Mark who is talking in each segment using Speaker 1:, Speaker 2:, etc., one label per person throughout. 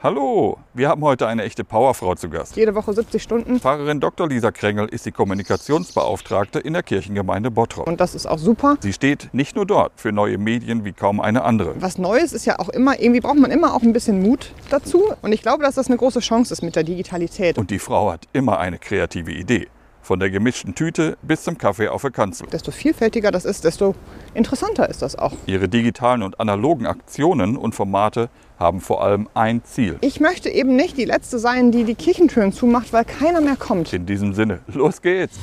Speaker 1: Hallo, wir haben heute eine echte Powerfrau zu Gast.
Speaker 2: Jede Woche 70 Stunden.
Speaker 1: Pfarrerin Dr. Lisa Krengel ist die Kommunikationsbeauftragte in der Kirchengemeinde Bottrop.
Speaker 2: Und das ist auch super.
Speaker 1: Sie steht nicht nur dort für neue Medien wie kaum eine andere.
Speaker 2: Was Neues ist ja auch immer, irgendwie braucht man immer auch ein bisschen Mut dazu. Und ich glaube, dass das eine große Chance ist mit der Digitalität.
Speaker 1: Und die Frau hat immer eine kreative Idee. Von der gemischten Tüte bis zum Kaffee auf der Kanzel.
Speaker 2: desto vielfältiger das ist, desto interessanter ist das auch.
Speaker 1: Ihre digitalen und analogen Aktionen und Formate haben vor allem ein Ziel.
Speaker 2: Ich möchte eben nicht die Letzte sein, die die Kirchentüren zumacht, weil keiner mehr kommt.
Speaker 1: In diesem Sinne, los geht's!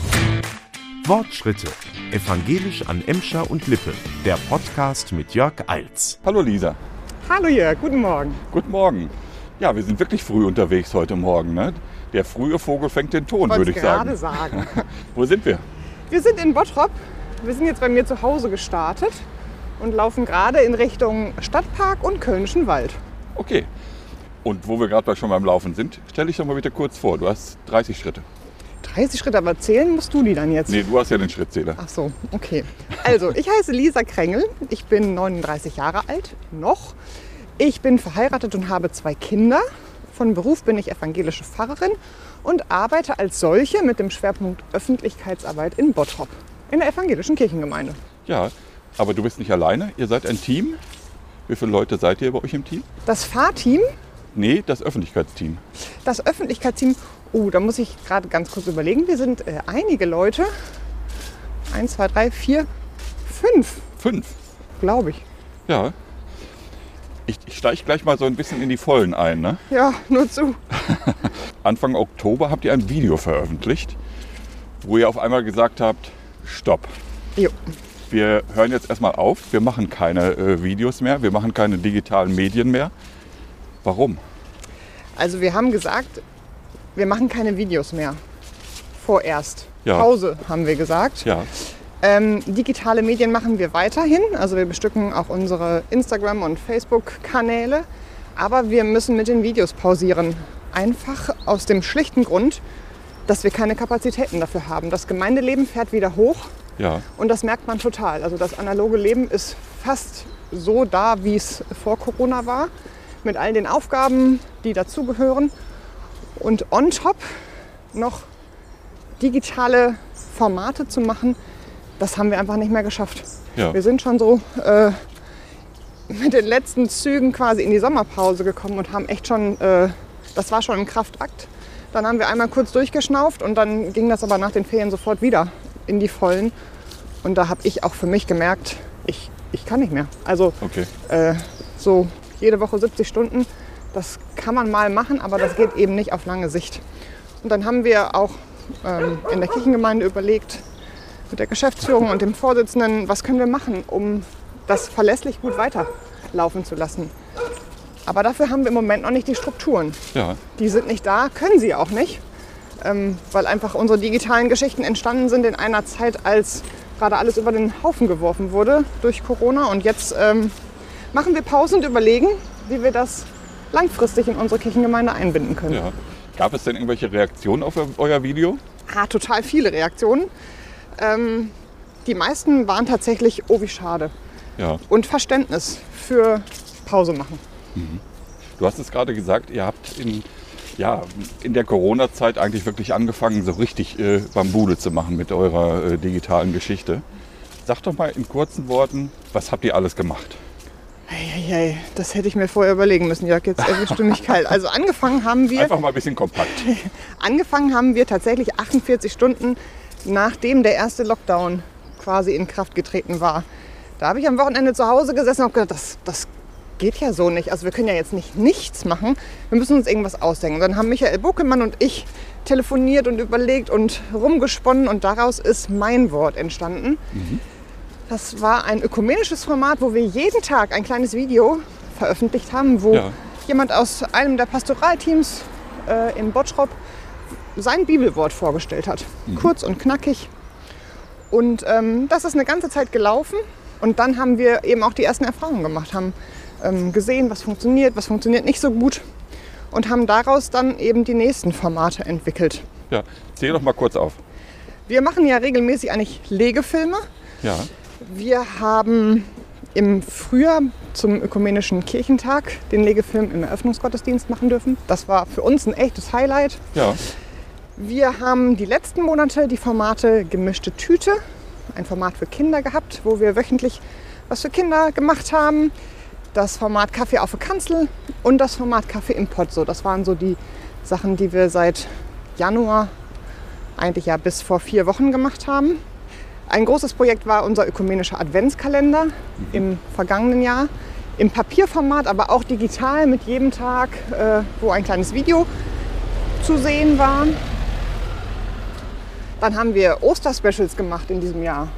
Speaker 3: Wortschritte. Evangelisch an Emscher und Lippe. Der Podcast mit Jörg Eils.
Speaker 1: Hallo Lisa,
Speaker 2: Hallo Jörg, guten Morgen.
Speaker 1: guten Morgen. Ja, wir sind wirklich früh unterwegs heute Morgen. Ne? Der frühe Vogel fängt den Ton, würde ich
Speaker 2: gerade
Speaker 1: sagen.
Speaker 2: sagen.
Speaker 1: Wo sind wir?
Speaker 2: Wir sind in Bottrop. Wir sind jetzt bei mir zu Hause gestartet und laufen gerade in Richtung Stadtpark und Kölnischen Wald.
Speaker 1: Okay. Und wo wir gerade schon beim Laufen sind, stell dich doch mal bitte kurz vor. Du hast 30 Schritte.
Speaker 2: 30 Schritte, aber zählen musst du die dann jetzt?
Speaker 1: Nee, du hast ja den Schrittzähler.
Speaker 2: Ach so, okay. Also, ich heiße Lisa Krengel. Ich bin 39 Jahre alt, noch. Ich bin verheiratet und habe zwei Kinder. Von Beruf bin ich evangelische Pfarrerin und arbeite als solche mit dem Schwerpunkt Öffentlichkeitsarbeit in Bottrop, in der evangelischen Kirchengemeinde.
Speaker 1: Ja, aber du bist nicht alleine. Ihr seid ein Team. Wie viele Leute seid ihr bei euch im Team?
Speaker 2: Das Fahrteam,
Speaker 1: Nee, das Öffentlichkeitsteam.
Speaker 2: das Öffentlichkeitsteam, oh, da muss ich gerade ganz kurz überlegen. Wir sind äh, einige Leute. Eins, zwei, drei, vier, fünf,
Speaker 1: Fünf.
Speaker 2: glaube ich.
Speaker 1: Ja. Ich, ich steige gleich mal so ein bisschen in die Vollen ein. Ne?
Speaker 2: Ja, nur zu.
Speaker 1: Anfang Oktober habt ihr ein Video veröffentlicht, wo ihr auf einmal gesagt habt, stopp.
Speaker 2: Jo.
Speaker 1: Wir hören jetzt erstmal auf, wir machen keine äh, Videos mehr, wir machen keine digitalen Medien mehr. Warum?
Speaker 2: Also wir haben gesagt, wir machen keine Videos mehr. Vorerst.
Speaker 1: Ja.
Speaker 2: Pause haben wir gesagt.
Speaker 1: Ja,
Speaker 2: Ähm, digitale Medien machen wir weiterhin. Also wir bestücken auch unsere Instagram- und Facebook-Kanäle. Aber wir müssen mit den Videos pausieren. Einfach aus dem schlichten Grund, dass wir keine Kapazitäten dafür haben. Das Gemeindeleben fährt wieder hoch
Speaker 1: ja,
Speaker 2: und das merkt man total. Also das analoge Leben ist fast so da, wie es vor Corona war, mit all den Aufgaben, die dazugehören. Und on top noch digitale Formate zu machen, das haben wir einfach nicht mehr geschafft.
Speaker 1: ja.
Speaker 2: Wir sind schon so äh, mit den letzten Zügen quasi in die Sommerpause gekommen und haben echt schon, äh, das war schon ein Kraftakt. Dann haben wir einmal kurz durchgeschnauft und dann ging das aber nach den Ferien sofort wieder in die Vollen. Und da habe ich auch für mich gemerkt, ich, ich kann nicht mehr. Also
Speaker 1: Okay.
Speaker 2: äh, so jede Woche 70 Stunden, das kann man mal machen, aber das geht eben nicht auf lange Sicht. Und dann haben wir auch ähm, in der Kirchengemeinde überlegt, mit der Geschäftsführung und dem Vorsitzenden, was können wir machen, um das verlässlich gut weiterlaufen zu lassen. Aber dafür haben wir im Moment noch nicht die Strukturen.
Speaker 1: Ja,
Speaker 2: Die sind nicht da, können sie auch nicht, ähm, weil einfach unsere digitalen Geschichten entstanden sind in einer Zeit, als gerade alles über den Haufen geworfen wurde durch Corona. Und jetzt ähm, machen wir Pause und überlegen, wie wir das langfristig in unsere Kirchengemeinde einbinden können.
Speaker 1: ja. Gab es denn irgendwelche Reaktionen auf euer Video?
Speaker 2: Ah, total viele Reaktionen. Ähm, die meisten waren tatsächlich, oh wie schade.
Speaker 1: Ja.
Speaker 2: Und Verständnis für Pause machen.
Speaker 1: Du hast es gerade gesagt, ihr habt in, ja, in der Corona-Zeit eigentlich wirklich angefangen, so richtig äh, Bambule zu machen mit eurer äh, digitalen Geschichte. Sag doch mal in kurzen Worten, was habt ihr alles gemacht?
Speaker 2: Eieiei, das hätte ich mir vorher überlegen müssen, Jörg. Jetzt erwischt du mich kalt. Also angefangen haben wir.
Speaker 1: Einfach mal ein bisschen kompakt.
Speaker 2: Angefangen haben wir tatsächlich 48 Stunden nachdem der erste Lockdown quasi in Kraft getreten war. Da habe ich am Wochenende zu Hause gesessen und habe gedacht, das, das geht ja so nicht. Also wir können ja jetzt nicht nichts machen. Wir müssen uns irgendwas ausdenken. Dann haben Michael Buckelmann und ich telefoniert und überlegt und rumgesponnen und daraus ist mein Wort entstanden. Das war ein ökumenisches Format, wo wir jeden Tag ein kleines Video veröffentlicht haben, wo
Speaker 1: Ja.
Speaker 2: jemand aus einem der Pastoralteams äh, in Bottrop sein Bibelwort vorgestellt hat. Kurz und knackig. Und ähm, das ist eine ganze Zeit gelaufen. Und dann haben wir eben auch die ersten Erfahrungen gemacht, haben ähm, gesehen, was funktioniert, was funktioniert nicht so gut. Und haben daraus dann eben die nächsten Formate entwickelt.
Speaker 1: Ja, zähl doch mal kurz auf.
Speaker 2: Wir machen ja regelmäßig eigentlich Legefilme.
Speaker 1: Ja,
Speaker 2: Wir haben im Frühjahr zum Ökumenischen Kirchentag den Legefilm im Eröffnungsgottesdienst machen dürfen. Das war für uns ein echtes Highlight.
Speaker 1: Ja,
Speaker 2: Wir haben die letzten Monate die Formate Gemischte Tüte, ein Format für Kinder gehabt, wo wir wöchentlich was für Kinder gemacht haben. Das Format Kaffee auf der Kanzel und das Format Kaffee im Pozzo. Das waren so die Sachen, die wir seit Januar, eigentlich ja bis vor vier Wochen gemacht haben. Ein großes Projekt war unser ökumenischer Adventskalender im vergangenen Jahr. Im Papierformat, aber auch digital mit jedem Tag, äh, wo ein kleines Video zu sehen war. Dann haben wir Osterspecials gemacht in diesem Jahr.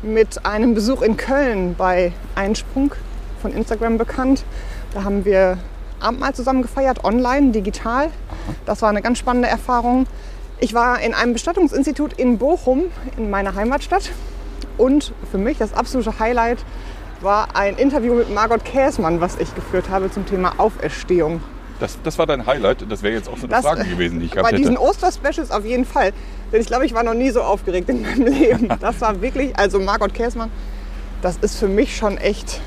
Speaker 2: Mit einem Besuch in Köln bei Einsprung von Instagram bekannt. Da haben wir Abendmahl zusammen gefeiert, online, digital. Das war eine ganz spannende Erfahrung. Ich war in einem Bestattungsinstitut in Bochum, in meiner Heimatstadt. Und für mich das absolute Highlight war ein Interview mit Margot Käßmann, was ich geführt habe zum Thema Auferstehung.
Speaker 1: das, das war dein Highlight. Das wäre jetzt auch so eine
Speaker 2: Das-
Speaker 1: Frage gewesen, die ich gehabt
Speaker 2: Bei diesen. Osterspecials auf jeden Fall. Denn ich glaube, ich war noch nie so aufgeregt in meinem Leben. Das war wirklich, also Margot Käßmann, das ist für mich schon echt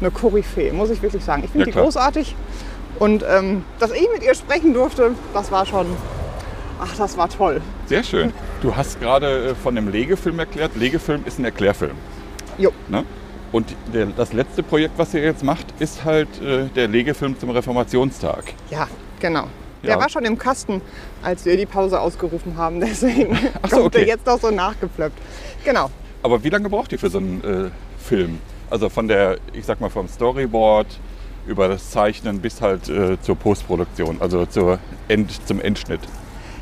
Speaker 2: eine Koryphäe, muss ich wirklich sagen. Ich finde
Speaker 1: Ja,
Speaker 2: die
Speaker 1: klar.
Speaker 2: großartig. Und ähm, dass ich mit ihr sprechen durfte, das war schon, ach, das war toll.
Speaker 1: Sehr schön. Du hast gerade äh, von dem Legefilm erklärt. Legefilm ist ein Erklärfilm.
Speaker 2: Jo,
Speaker 1: Ne? Und der, das letzte Projekt, was ihr jetzt macht, ist halt äh, der Legefilm zum Reformationstag.
Speaker 2: ja, genau. Der
Speaker 1: Ja.
Speaker 2: war schon im Kasten, als wir die Pause ausgerufen haben. Deswegen
Speaker 1: Ach so,
Speaker 2: kommt der
Speaker 1: okay.
Speaker 2: jetzt noch so nachgeplöppt. Genau.
Speaker 1: Aber wie lange braucht ihr für so einen äh, Film? Also von der, ich sag mal, vom Storyboard über das Zeichnen bis halt äh, zur Postproduktion, also zur End, zum Endschnitt.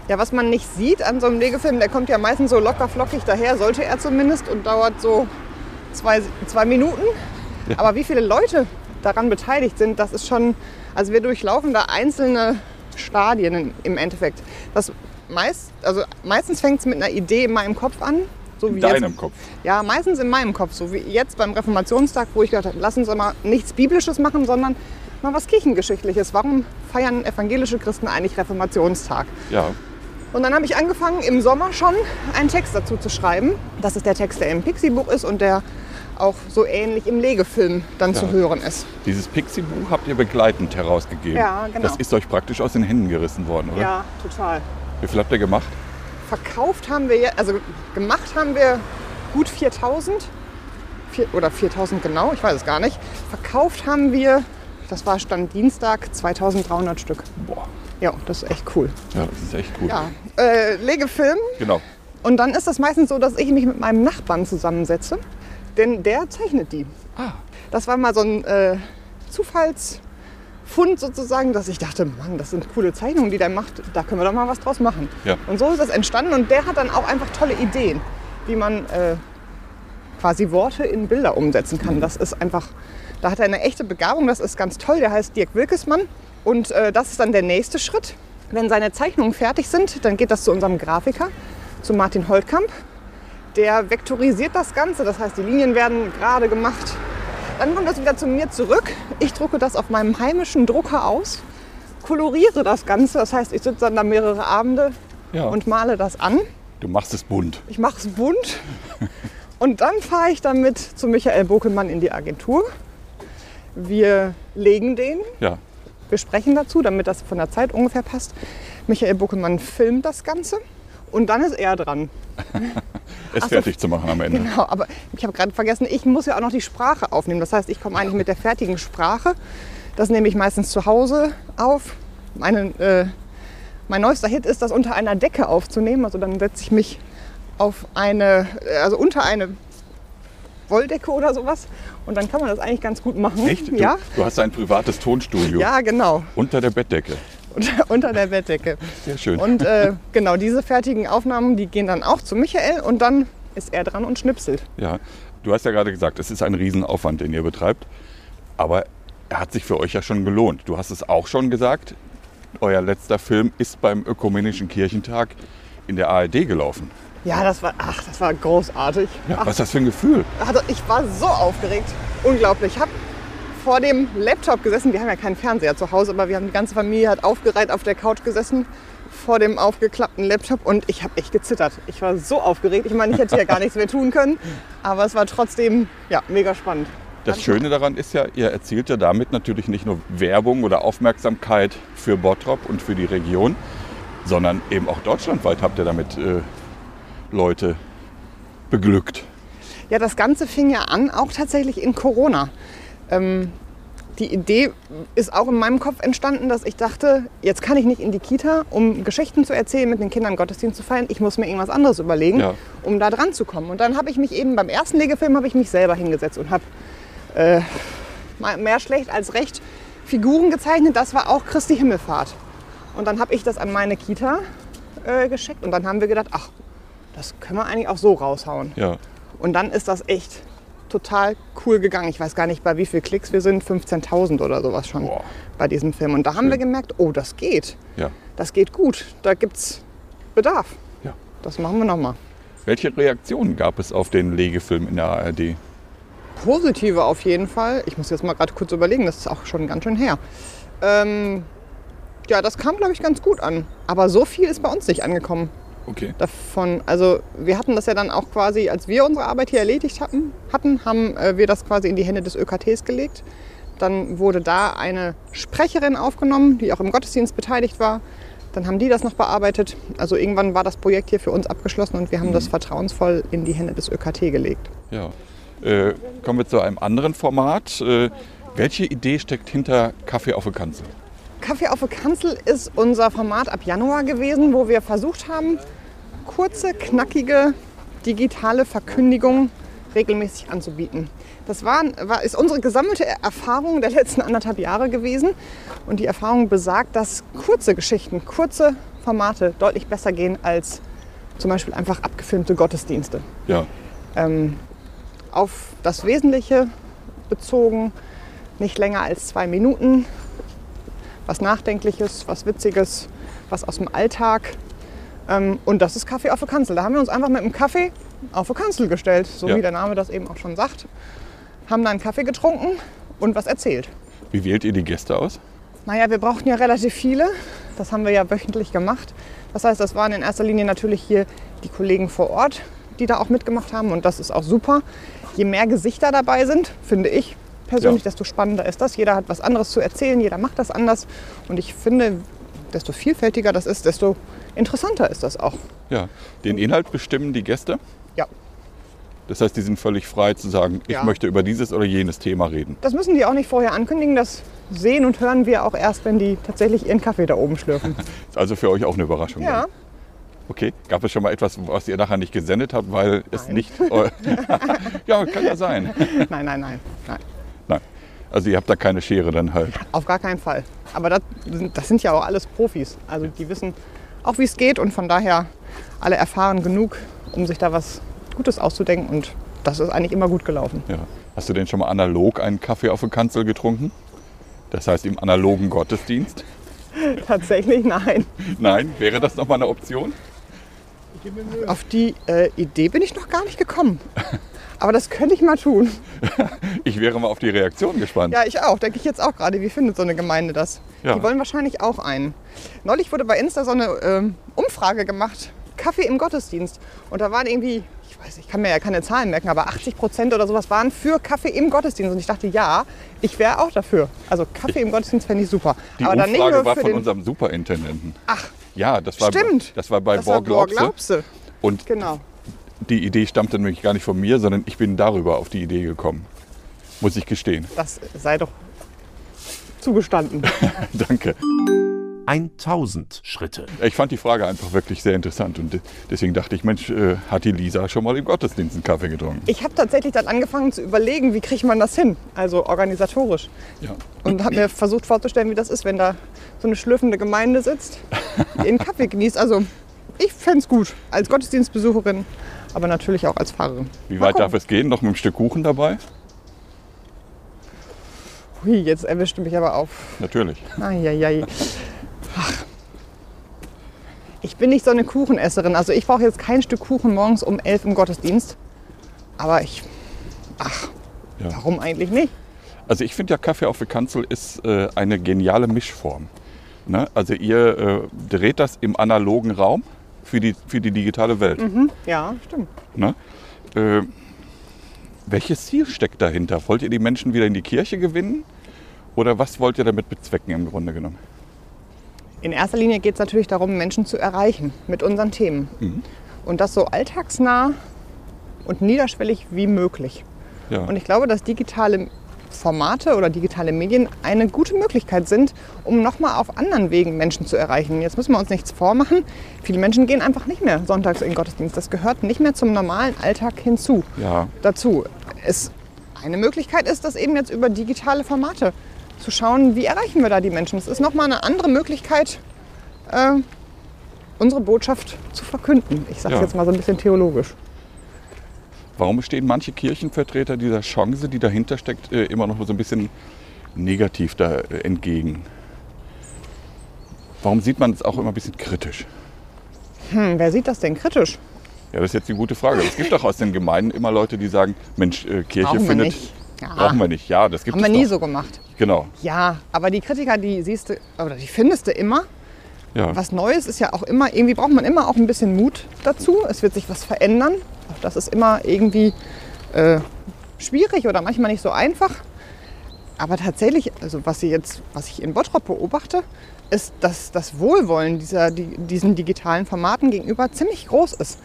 Speaker 2: Ja, was man nicht sieht an so einem Legefilm, der kommt ja meistens so locker flockig daher, sollte er zumindest, und dauert so zwei, zwei Minuten. Aber wie viele Leute daran beteiligt sind, das ist schon, also wir durchlaufen da einzelne Stadien im Endeffekt. Das meist, also meistens fängt es mit einer Idee in meinem Kopf an. So
Speaker 1: In deinem
Speaker 2: jetzt,
Speaker 1: Kopf.
Speaker 2: Ja, meistens in meinem Kopf, so wie jetzt beim Reformationstag, wo ich gedacht habe, lass uns mal nichts Biblisches machen, sondern mal was Kirchengeschichtliches. Warum feiern evangelische Christen eigentlich Reformationstag?
Speaker 1: Ja.
Speaker 2: Und dann habe ich angefangen, im Sommer schon einen Text dazu zu schreiben. Das ist der Text, der im Pixie-Buch ist und der auch so ähnlich im Legefilm dann zu
Speaker 1: Ja.
Speaker 2: hören ist.
Speaker 1: Dieses Pixie-Buch habt ihr begleitend herausgegeben.
Speaker 2: Ja, genau.
Speaker 1: Das ist euch praktisch aus den Händen gerissen worden, oder?
Speaker 2: Ja, total.
Speaker 1: Wie viel habt ihr gemacht?
Speaker 2: Verkauft haben wir, also gemacht haben wir gut 4000. Vier, oder 4000 genau, ich weiß es gar nicht. Verkauft haben wir, das war Stand Dienstag, 2300 Stück.
Speaker 1: Boah,
Speaker 2: Ja, das ist echt cool.
Speaker 1: ja, das ist echt gut.
Speaker 2: Ja, äh, Legefilm.
Speaker 1: Genau.
Speaker 2: Und dann ist das meistens so, dass ich mich mit meinem Nachbarn zusammensetze, denn der zeichnet die.
Speaker 1: Ah.
Speaker 2: Das war mal so ein äh, Zufallsfund sozusagen, dass ich dachte, Mann, das sind coole Zeichnungen, die der macht, da können wir doch mal was draus machen.
Speaker 1: Ja.
Speaker 2: Und so ist das entstanden und der hat dann auch einfach tolle Ideen, wie man äh, quasi Worte in Bilder umsetzen kann. Das ist einfach, da hat er eine echte Begabung, das ist ganz toll. Der heißt Dirk Wilkesmann und äh, das ist dann der nächste Schritt. Wenn seine Zeichnungen fertig sind, dann geht das zu unserem Grafiker, zu Martin Holtkamp. Der vektorisiert das Ganze, das heißt, die Linien werden gerade gemacht. Dann kommt das wieder zu mir zurück. Ich drucke das auf meinem heimischen Drucker aus, koloriere das Ganze. Das heißt, ich sitze dann da mehrere Abende
Speaker 1: Ja.
Speaker 2: und male das an.
Speaker 1: Du machst es bunt.
Speaker 2: Ich mache es bunt. Und dann fahre ich damit zu Michael Bokelmann in die Agentur. Wir legen den,
Speaker 1: Ja.
Speaker 2: wir sprechen dazu, damit das von der Zeit ungefähr passt. Michael Bokelmann filmt das Ganze und dann ist er dran.
Speaker 1: Es
Speaker 2: Ach so.
Speaker 1: fertig zu machen am Ende.
Speaker 2: Genau, aber ich habe gerade vergessen, ich muss ja auch noch die Sprache aufnehmen. Das heißt, ich komme eigentlich mit der fertigen Sprache. Das nehme ich meistens zu Hause auf. Meine, äh, mein neuester Hit ist, das unter einer Decke aufzunehmen. Also dann setze ich mich auf eine, äh, also unter eine Wolldecke oder sowas. Und dann kann man das eigentlich ganz gut machen.
Speaker 1: Echt? Du,
Speaker 2: Ja,
Speaker 1: du hast ein privates Tonstudio
Speaker 2: ja genau.
Speaker 1: unter der Bettdecke.
Speaker 2: Unter, unter der Bettdecke.
Speaker 1: Sehr schön.
Speaker 2: Und äh, genau, diese fertigen Aufnahmen, die gehen dann auch zu Michael und dann ist er dran und schnipselt.
Speaker 1: Ja, du hast ja gerade gesagt, es ist ein Riesenaufwand, den ihr betreibt. Aber er hat sich für euch ja schon gelohnt. Du hast es auch schon gesagt, euer letzter Film ist beim Ökumenischen Kirchentag in der ARD gelaufen.
Speaker 2: Ja, das war, ach, das war großartig.
Speaker 1: Ja,
Speaker 2: Ach,
Speaker 1: was ist das für ein Gefühl?
Speaker 2: also ich war so aufgeregt. Unglaublich. Ich habe vor dem Laptop gesessen. Wir haben ja keinen Fernseher zu Hause, aber wir haben die ganze Familie hat aufgereiht auf der Couch gesessen vor dem aufgeklappten Laptop und ich habe echt gezittert. Ich war so aufgeregt. Ich meine, ich hätte ja gar nichts mehr tun können, aber es war trotzdem ja, mega spannend.
Speaker 1: Das Schöne daran ist ja, ihr erzielt ja damit natürlich nicht nur Werbung oder Aufmerksamkeit für Bottrop und für die Region, sondern eben auch deutschlandweit habt ihr damit äh, Leute beglückt.
Speaker 2: Ja, das Ganze fing ja an, auch tatsächlich in Corona. Ähm, die Idee ist auch in meinem Kopf entstanden, dass ich dachte, jetzt kann ich nicht in die Kita, um Geschichten zu erzählen, mit den Kindern Gottesdienst zu feiern. Ich muss mir irgendwas anderes überlegen,
Speaker 1: Ja.
Speaker 2: um da dran zu kommen. Und dann habe ich mich eben beim ersten Legefilm habe ich mich selber hingesetzt und habe äh, mehr schlecht als recht Figuren gezeichnet. Das war auch Christi Himmelfahrt. Und dann habe ich das an meine Kita äh, geschickt und dann haben wir gedacht, ach, das können wir eigentlich auch so raushauen.
Speaker 1: Ja,
Speaker 2: Und dann ist das echt total cool gegangen. Ich weiß gar nicht, bei wie viel Klicks wir sind. 15.000 oder sowas schon
Speaker 1: Boah.
Speaker 2: bei diesem Film. Und da haben
Speaker 1: Schön.
Speaker 2: wir gemerkt, oh, das geht.
Speaker 1: ja,
Speaker 2: Das geht gut. Da gibt es Bedarf.
Speaker 1: ja.
Speaker 2: Das machen wir nochmal.
Speaker 1: Welche Reaktionen gab es auf den Legefilm in der ARD?
Speaker 2: Positive auf jeden Fall. Ich muss jetzt mal gerade kurz überlegen, das ist auch schon ganz schön her. Ähm, ja, das kam, glaube ich, ganz gut an. Aber so viel ist bei uns nicht angekommen.
Speaker 1: Okay.
Speaker 2: davon, also wir hatten das ja dann auch quasi, als wir unsere Arbeit hier erledigt hatten, hatten haben äh, wir das quasi in die Hände des ÖKTs gelegt. Dann wurde da eine Sprecherin aufgenommen, die auch im Gottesdienst beteiligt war. Dann haben die das noch bearbeitet. Also irgendwann war das Projekt hier für uns abgeschlossen und wir haben das vertrauensvoll in die Hände des ÖKT gelegt.
Speaker 1: Ja. Äh, kommen wir zu einem anderen Format. Äh, welche Idee steckt hinter Kaffee auf der Kanzel?
Speaker 2: Kaffee auf der Kanzel ist unser Format ab Januar gewesen, wo wir versucht haben, kurze, knackige digitale Verkündigung regelmäßig anzubieten. Das war, war, ist unsere gesammelte Erfahrung der letzten anderthalb Jahre gewesen. Und die Erfahrung besagt, dass kurze Geschichten, kurze Formate deutlich besser gehen als zum Beispiel einfach abgefilmte Gottesdienste.
Speaker 1: Ja,
Speaker 2: Ähm, auf das Wesentliche bezogen, nicht länger als zwei Minuten. Was Nachdenkliches, was Witziges, was aus dem Alltag. Ähm, und das ist Kaffee auf der Kanzel. Da haben wir uns einfach mit dem Kaffee auf die Kanzel gestellt, so
Speaker 1: Ja.
Speaker 2: wie der Name das eben auch schon sagt. Haben dann Kaffee getrunken und was erzählt.
Speaker 1: wie wählt ihr die Gäste aus?
Speaker 2: Naja, wir brauchten ja relativ viele. Das haben wir ja wöchentlich gemacht. Das heißt, das waren in erster Linie natürlich hier die Kollegen vor Ort, die da auch mitgemacht haben. Und das ist auch super. Je mehr Gesichter dabei sind, finde ich persönlich,
Speaker 1: Ja.
Speaker 2: desto spannender ist das. Jeder hat was anderes zu erzählen, jeder macht das anders. Und ich finde, desto vielfältiger das ist, desto interessanter ist das auch.
Speaker 1: Ja, den Inhalt bestimmen die Gäste.
Speaker 2: Ja,
Speaker 1: Das heißt, die sind völlig frei zu sagen, ich
Speaker 2: Ja.
Speaker 1: möchte über dieses oder jenes Thema reden.
Speaker 2: das müssen die auch nicht vorher ankündigen. Das sehen und hören wir auch erst, wenn die tatsächlich ihren Kaffee da oben schlürfen.
Speaker 1: Ist also für euch auch eine Überraschung.
Speaker 2: Ja,
Speaker 1: dann. Okay. Gab es schon mal etwas, was ihr nachher nicht gesendet habt, weil es
Speaker 2: Nein.
Speaker 1: nicht. eu- ja, kann ja sein.
Speaker 2: nein, nein, nein, nein.
Speaker 1: Also ihr habt da keine Schere dann halt.
Speaker 2: Auf gar keinen Fall. Aber das, sind- das sind ja auch alles Profis. Also die wissen auch, wie es geht und von daher alle erfahren genug, um sich da was Gutes auszudenken. Und das ist eigentlich immer gut gelaufen.
Speaker 1: Ja. Hast du denn schon mal analog einen Kaffee auf der Kanzel getrunken? Das heißt im analogen Gottesdienst?
Speaker 2: Tatsächlich nein.
Speaker 1: Nein, wäre das nochmal eine Option?
Speaker 2: Auf die äh, Idee bin ich noch gar nicht gekommen. Aber das könnte ich mal tun.
Speaker 1: Ich wäre mal auf die Reaktion gespannt.
Speaker 2: Ja, ich auch. Denke ich jetzt auch gerade. Wie findet so eine Gemeinde das?
Speaker 1: Ja.
Speaker 2: Die wollen wahrscheinlich auch einen. Neulich wurde bei Insta so eine ähm, Umfrage gemacht. Kaffee im Gottesdienst. Und da waren irgendwie, ich weiß, ich kann mir ja keine Zahlen merken, aber 80 Prozent oder sowas waren für Kaffee im Gottesdienst. Und ich dachte, ja, ich wäre auch dafür. Also Kaffee im Gottesdienst fände ich super.
Speaker 1: Die
Speaker 2: aber dann nicht
Speaker 1: Umfrage
Speaker 2: nur
Speaker 1: war von unserem Superintendenten.
Speaker 2: Ach,
Speaker 1: Ja, das war,
Speaker 2: stimmt.
Speaker 1: Das war bei Borg.
Speaker 2: Borglaubse.
Speaker 1: Und
Speaker 2: Genau.
Speaker 1: Die Idee stammte nämlich gar nicht von mir, sondern ich bin darüber auf die Idee gekommen. Muss ich gestehen.
Speaker 2: Das sei doch zugestanden.
Speaker 1: Danke.
Speaker 3: 1000 Schritte.
Speaker 1: Ich fand die Frage einfach wirklich sehr interessant und de- deswegen dachte ich, Mensch, äh, hat die Lisa schon mal im Gottesdienst einen Kaffee getrunken?
Speaker 2: Ich habe tatsächlich dann angefangen zu überlegen, wie kriegt man das hin, also organisatorisch.
Speaker 1: Ja.
Speaker 2: Und habe mir versucht vorzustellen, wie das ist, wenn da so eine schlürfende Gemeinde sitzt, die einen Kaffee genießt. Also ich fände es gut, als Gottesdienstbesucherin, aber natürlich auch als Fahrerin.
Speaker 1: Wie weit darf es gehen? Noch mit einem Stück Kuchen dabei?
Speaker 2: Hui, jetzt erwischte mich aber auf.
Speaker 1: Natürlich.
Speaker 2: Eieiei. Ach. Ich bin nicht so eine Kuchenesserin. Also ich brauche jetzt kein Stück Kuchen morgens um elf im Gottesdienst. Aber ich, ach,
Speaker 1: Ja.
Speaker 2: warum eigentlich nicht?
Speaker 1: Also ich finde ja Kaffee auf der Kanzel ist äh, eine geniale Mischform. Ne? Also ihr äh, dreht das im analogen Raum für die, für die digitale Welt.
Speaker 2: Ja, stimmt.
Speaker 1: Ne? Äh, welches Ziel steckt dahinter? Wollt ihr die Menschen wieder in die Kirche gewinnen? Oder was wollt ihr damit bezwecken im Grunde genommen?
Speaker 2: In erster Linie geht es natürlich darum, Menschen zu erreichen mit unseren Themen. Und das so alltagsnah und niederschwellig wie möglich.
Speaker 1: Ja.
Speaker 2: Und ich glaube, dass digitale Formate oder digitale Medien eine gute Möglichkeit sind, um nochmal auf anderen Wegen Menschen zu erreichen. Jetzt müssen wir uns nichts vormachen. Viele Menschen gehen einfach nicht mehr sonntags in den Gottesdienst. Das gehört nicht mehr zum normalen Alltag hinzu.
Speaker 1: ja,
Speaker 2: Dazu. Es, eine Möglichkeit ist, das eben jetzt über digitale Formate zu schauen, wie erreichen wir da die Menschen. Es ist nochmal eine andere Möglichkeit, äh, unsere Botschaft zu verkünden. Ich sage es
Speaker 1: Ja.
Speaker 2: jetzt mal so ein bisschen theologisch.
Speaker 1: Warum stehen manche Kirchenvertreter dieser Chance, die dahinter steckt, äh, immer noch so ein bisschen negativ da äh, entgegen? Warum sieht man es auch immer ein bisschen kritisch?
Speaker 2: Hm, wer sieht das denn kritisch?
Speaker 1: Ja, das ist jetzt die gute Frage. Es gibt doch aus den Gemeinden immer Leute, die sagen, Mensch, äh, Kirche
Speaker 2: Brauchen wir
Speaker 1: findet...
Speaker 2: nicht. Ja.
Speaker 1: Brauchen wir nicht. Ja, das gibt
Speaker 2: Haben wir
Speaker 1: es
Speaker 2: nie
Speaker 1: doch.
Speaker 2: so gemacht.
Speaker 1: Genau.
Speaker 2: Ja, aber die Kritiker, die siehst du, oder die findest du immer.
Speaker 1: Ja.
Speaker 2: Was Neues ist ja auch immer, irgendwie braucht man immer auch ein bisschen Mut dazu. Es wird sich was verändern. Auch das ist immer irgendwie äh, schwierig oder manchmal nicht so einfach. Aber tatsächlich, also was ich jetzt, was ich in Bottrop beobachte, ist, dass das Wohlwollen dieser, die, diesen digitalen Formaten gegenüber ziemlich groß ist.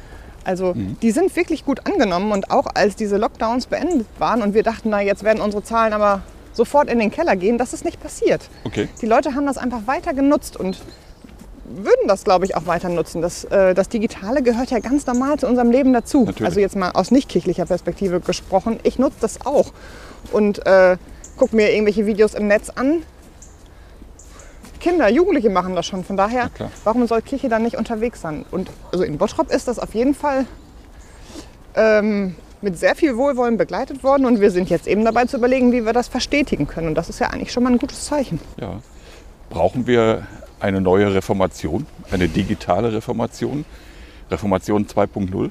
Speaker 2: Also die sind wirklich gut angenommen und auch als diese Lockdowns beendet waren und wir dachten, na jetzt werden unsere Zahlen aber sofort in den Keller gehen, das ist nicht passiert.
Speaker 1: Okay.
Speaker 2: Die Leute haben das einfach weiter genutzt und würden das, glaube ich, auch weiter nutzen. Das, äh, das Digitale gehört ja ganz normal zu unserem Leben dazu.
Speaker 1: Natürlich.
Speaker 2: Also jetzt mal aus nicht kirchlicher Perspektive gesprochen. Ich nutze das auch und äh, gucke mir irgendwelche Videos im Netz an. Kinder, Jugendliche machen das schon. Von daher, warum soll Kirche dann nicht unterwegs sein? Und also in Bottrop ist das auf jeden Fall ähm, mit sehr viel Wohlwollen begleitet worden. Und wir sind jetzt eben dabei zu überlegen, wie wir das verstetigen können. Und das ist ja eigentlich schon mal ein gutes Zeichen.
Speaker 1: Ja. Brauchen wir eine neue Reformation, eine digitale Reformation, Reformation 2.0?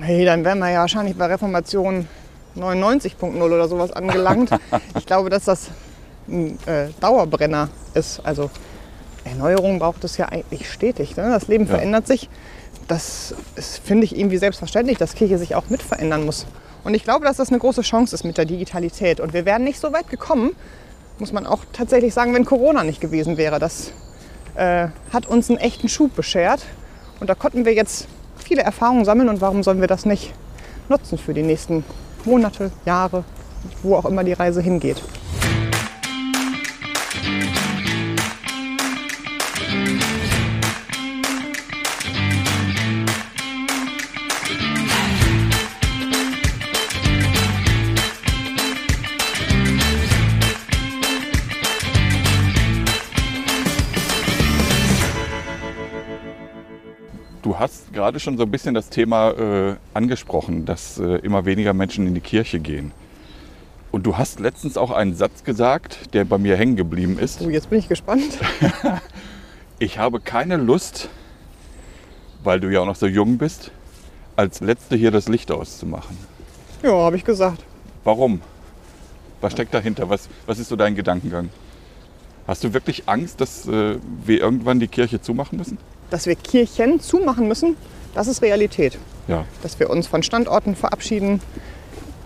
Speaker 2: Hey, dann wären wir ja wahrscheinlich bei Reformation 99.0 oder sowas angelangt. ich glaube, dass das ein äh, Dauerbrenner ist. Also Erneuerung braucht es ja eigentlich stetig. Ne? Das Leben
Speaker 1: Ja.
Speaker 2: verändert sich. Das finde ich, irgendwie selbstverständlich, dass Kirche sich auch mit verändern muss. Und ich glaube, dass das eine große Chance ist mit der Digitalität. Und wir wären nicht so weit gekommen, muss man auch tatsächlich sagen, wenn Corona nicht gewesen wäre. Das äh, hat uns einen echten Schub beschert. Und da konnten wir jetzt viele Erfahrungen sammeln. Und warum sollen wir das nicht nutzen für die nächsten Monate, Jahre, wo auch immer die Reise hingeht?
Speaker 1: Hast gerade schon so ein bisschen das Thema äh, angesprochen, dass äh, immer weniger Menschen in die Kirche gehen. Und du hast letztens auch einen Satz gesagt, der bei mir hängen geblieben ist.
Speaker 2: So, jetzt bin ich gespannt.
Speaker 1: Ich habe keine Lust, weil du ja auch noch so jung bist, als Letzte hier das Licht auszumachen.
Speaker 2: Ja, habe ich gesagt.
Speaker 1: Warum? Was steckt dahinter? Was, was ist so dein Gedankengang? Hast du wirklich Angst, dass äh, wir irgendwann die Kirche zumachen müssen?
Speaker 2: Dass wir Kirchen zumachen müssen, das ist Realität.
Speaker 1: Ja,
Speaker 2: Dass wir uns von Standorten verabschieden,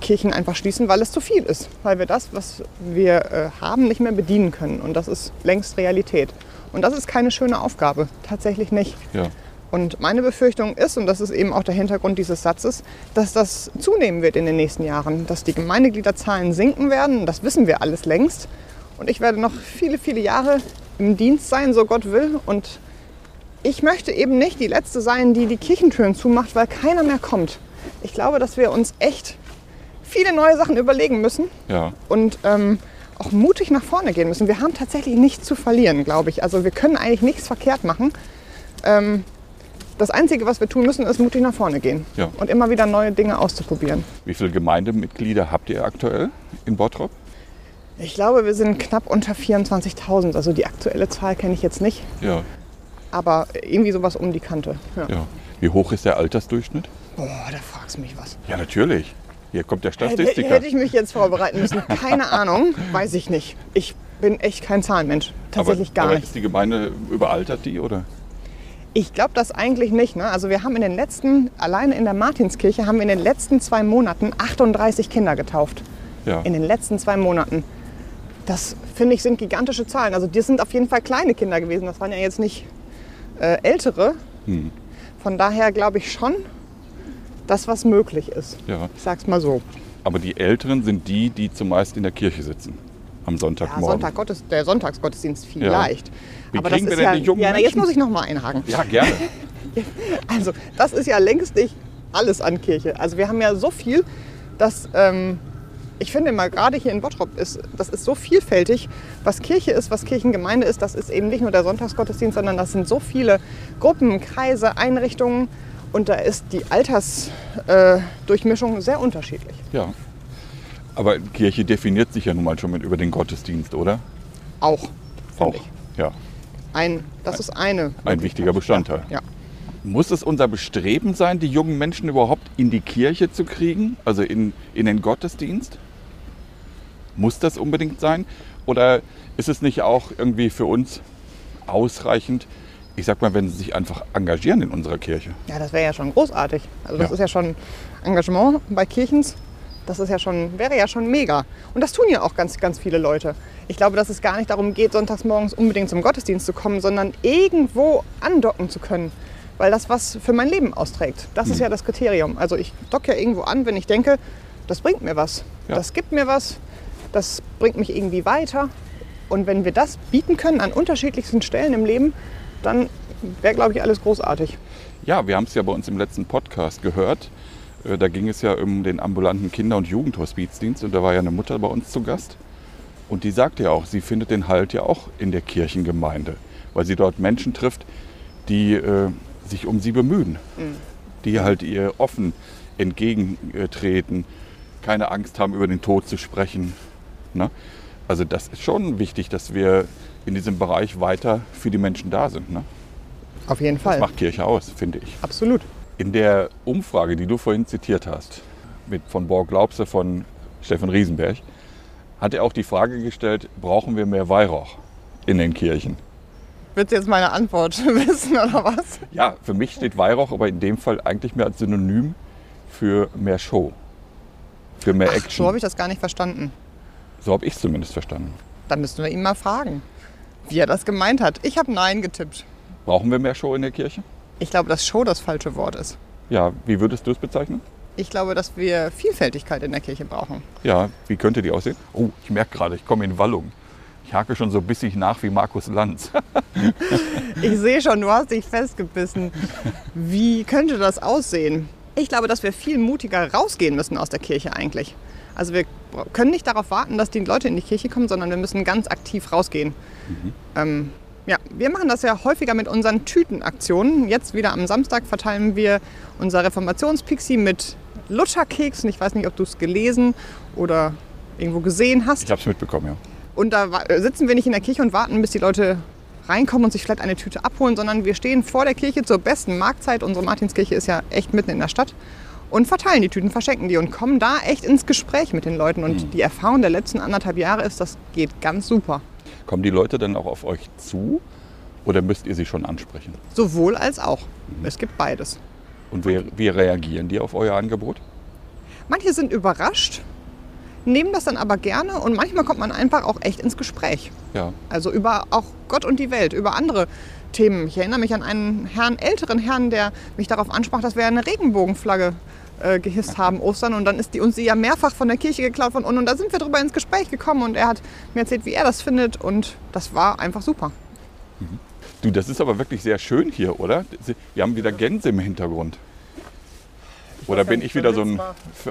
Speaker 2: Kirchen einfach schließen, weil es zu viel ist. Weil wir das, was wir äh, haben, nicht mehr bedienen können. Und das ist längst Realität. Und das ist keine schöne Aufgabe. Tatsächlich nicht.
Speaker 1: ja,
Speaker 2: Und meine Befürchtung ist, und das ist eben auch der Hintergrund dieses Satzes, dass das zunehmen wird in den nächsten Jahren, dass die Gemeindegliederzahlen sinken werden. Das wissen wir alles längst. Und ich werde noch viele, viele Jahre im Dienst sein, so Gott will. Und ich möchte eben nicht die Letzte sein, die die Kirchentüren zumacht, weil keiner mehr kommt. Ich glaube, dass wir uns echt viele neue Sachen überlegen müssen
Speaker 1: ja.
Speaker 2: und ähm, auch mutig nach vorne gehen müssen. Wir haben tatsächlich nichts zu verlieren, glaube ich. Also wir können eigentlich nichts verkehrt machen. Ähm, das Einzige, was wir tun müssen, ist mutig nach vorne gehen
Speaker 1: Ja.
Speaker 2: und immer wieder neue Dinge auszuprobieren.
Speaker 1: Wie viele Gemeindemitglieder habt ihr aktuell in Bottrop?
Speaker 2: Ich glaube, wir sind knapp unter 24.000. Also die aktuelle Zahl kenne ich jetzt nicht,
Speaker 1: Ja,
Speaker 2: aber irgendwie sowas um die Kante. Ja.
Speaker 1: ja. Wie hoch ist der Altersdurchschnitt?
Speaker 2: Boah, da fragst du mich was.
Speaker 1: Ja, natürlich. Hier kommt der
Speaker 2: Hätte,
Speaker 1: Statistiker.
Speaker 2: hätte ich mich jetzt vorbereiten müssen. Keine Ahnung, weiß ich nicht. Ich bin echt kein Zahlenmensch. Tatsächlich
Speaker 1: aber,
Speaker 2: gar
Speaker 1: aber
Speaker 2: nicht.
Speaker 1: ist die Gemeinde überaltert, die, oder?
Speaker 2: Ich glaube das eigentlich nicht. Ne? Also wir haben in den letzten, alleine in der Martinskirche, haben wir in den letzten zwei Monaten 38 Kinder getauft.
Speaker 1: Ja.
Speaker 2: In den letzten zwei Monaten. Das finde ich sind gigantische Zahlen. Also das sind auf jeden Fall kleine Kinder gewesen. Das waren ja jetzt nicht äh, ältere.
Speaker 1: Hm.
Speaker 2: Von daher glaube ich schon, dass was möglich ist.
Speaker 1: ja.
Speaker 2: Ich sag's mal so.
Speaker 1: Aber die Älteren sind die, die zumeist in der Kirche sitzen. Am
Speaker 2: Ja,
Speaker 1: Sonntagmorgen.
Speaker 2: Sonntag Gottes, der Sonntagsgottesdienst vielleicht.
Speaker 1: Wie
Speaker 2: Aber
Speaker 1: kriegen
Speaker 2: das
Speaker 1: wir
Speaker 2: ist
Speaker 1: denn
Speaker 2: ja,
Speaker 1: die jungen
Speaker 2: ja, na, jetzt muss ich noch mal einhaken.
Speaker 1: Ja, gerne.
Speaker 2: Also das ist ja längst nicht alles an Kirche. Also wir haben ja so viel, dass ähm, ich finde mal gerade hier in Bottrop ist, das ist so vielfältig, was Kirche ist, was Kirchengemeinde ist. Das ist eben nicht nur der Sonntagsgottesdienst, sondern das sind so viele Gruppen, Kreise, Einrichtungen und da ist die Altersdurchmischung äh, sehr unterschiedlich.
Speaker 1: Ja. Aber Kirche definiert sich ja nun mal schon mit über den Gottesdienst, oder?
Speaker 2: Auch,
Speaker 1: Auch.
Speaker 2: ich.
Speaker 1: Ja.
Speaker 2: Ein, das ist eine.
Speaker 1: Ein wichtiger Bestandteil.
Speaker 2: Ja.
Speaker 1: Muss es unser Bestreben sein, die jungen Menschen überhaupt in die Kirche zu kriegen, also in, in den Gottesdienst? Muss das unbedingt sein? Oder ist es nicht auch irgendwie für uns ausreichend, ich sag mal, wenn sie sich einfach engagieren in unserer Kirche?
Speaker 2: Ja, das wäre ja schon großartig. Also das
Speaker 1: Ja.
Speaker 2: ist ja schon Engagement bei Kirchens. Das ist ja schon, wäre ja schon mega. Und das tun ja auch ganz, ganz viele Leute. Ich glaube, dass es gar nicht darum geht, sonntags morgens unbedingt zum Gottesdienst zu kommen, sondern irgendwo andocken zu können. Weil das was für mein Leben austrägt. Das ist ja das Kriterium. Also ich docke ja irgendwo an, wenn ich denke, das bringt mir was.
Speaker 1: Ja.
Speaker 2: Das gibt mir was. Das bringt mich irgendwie weiter. Und wenn wir das bieten können an unterschiedlichsten Stellen im Leben, dann wäre, glaube ich, alles großartig.
Speaker 1: Ja, wir haben es ja bei uns im letzten Podcast gehört. Äh, Da ging es ja um den ambulanten Kinder- und Jugendhospizdienst und da war ja eine Mutter bei uns zu Gast. Und die sagte ja auch, sie findet den Halt ja auch in der Kirchengemeinde, weil sie dort Menschen trifft, die äh, sich um sie bemühen, die halt ihr offen entgegentreten, keine Angst haben, über den Tod zu sprechen. Ne? Also das ist schon wichtig, dass wir in diesem Bereich weiter für die Menschen da sind. Ne?
Speaker 2: Auf jeden
Speaker 1: Das
Speaker 2: Fall.
Speaker 1: macht Kirche aus, finde ich.
Speaker 2: Absolut.
Speaker 1: In der Umfrage, die du vorhin zitiert hast, mit von Borg Glaubse von Steffen Riesenberg, hat er auch die Frage gestellt, brauchen wir mehr Weihrauch in den Kirchen?
Speaker 2: Willst du jetzt meine Antwort wissen oder was?
Speaker 1: Ja, für mich steht Weihrauch aber in dem Fall eigentlich mehr als Synonym für mehr Show, für mehr
Speaker 2: Ach,
Speaker 1: Action.
Speaker 2: so habe ich das gar nicht verstanden.
Speaker 1: So habe ich es zumindest verstanden.
Speaker 2: Dann müssten wir ihn mal fragen, wie er das gemeint hat. Ich habe Nein getippt.
Speaker 1: Brauchen wir mehr Show in der Kirche?
Speaker 2: Ich glaube, dass Show das falsche Wort ist.
Speaker 1: Ja, wie würdest du es bezeichnen?
Speaker 2: Ich glaube, dass wir Vielfältigkeit in der Kirche brauchen.
Speaker 1: Ja, wie könnte die aussehen? Oh, ich merke gerade, ich komme in Wallung. Ich hake schon so bissig nach wie Markus Lanz.
Speaker 2: Ich sehe schon, du hast dich festgebissen. Wie könnte das aussehen? Ich glaube, dass wir viel mutiger rausgehen müssen aus der Kirche eigentlich. Also wir können nicht darauf warten, dass die Leute in die Kirche kommen, sondern wir müssen ganz aktiv rausgehen. Ähm, ja, wir machen das ja häufiger mit unseren Tütenaktionen. Jetzt wieder am Samstag verteilen wir unser Reformationspixie mit Lutscherkeksen. Ich weiß nicht, ob du es gelesen oder irgendwo gesehen hast.
Speaker 1: Ich habe es mitbekommen, ja.
Speaker 2: Und da wa- sitzen wir nicht in der Kirche und warten, bis die Leute reinkommen und sich vielleicht eine Tüte abholen, sondern wir stehen vor der Kirche zur besten Marktzeit. Unsere Martinskirche ist ja echt mitten in der Stadt. Und verteilen die Tüten, verschenken die und kommen da echt ins Gespräch mit den Leuten. Und die Erfahrung der letzten anderthalb Jahre ist, das geht ganz super.
Speaker 1: Kommen die Leute dann auch auf euch zu oder müsst ihr sie schon ansprechen?
Speaker 2: Sowohl als auch. Es gibt beides.
Speaker 1: Und wie, wie reagieren die auf euer Angebot?
Speaker 2: Manche sind überrascht, nehmen das dann aber gerne und manchmal kommt man einfach auch echt ins Gespräch.
Speaker 1: Ja,
Speaker 2: Also über auch Gott und die Welt, über andere Themen. Ich erinnere mich an einen Herrn, älteren Herrn, der mich darauf ansprach, dass wir eine Regenbogenflagge äh, gehisst haben Ostern und dann ist die uns die ja mehrfach von der Kirche geklaut worden und da sind wir drüber ins Gespräch gekommen und er hat mir erzählt, wie er das findet und das war einfach super.
Speaker 1: du, das ist aber wirklich sehr schön hier, oder? Wir haben wieder Gänse im Hintergrund. Oder bin ich wieder so ein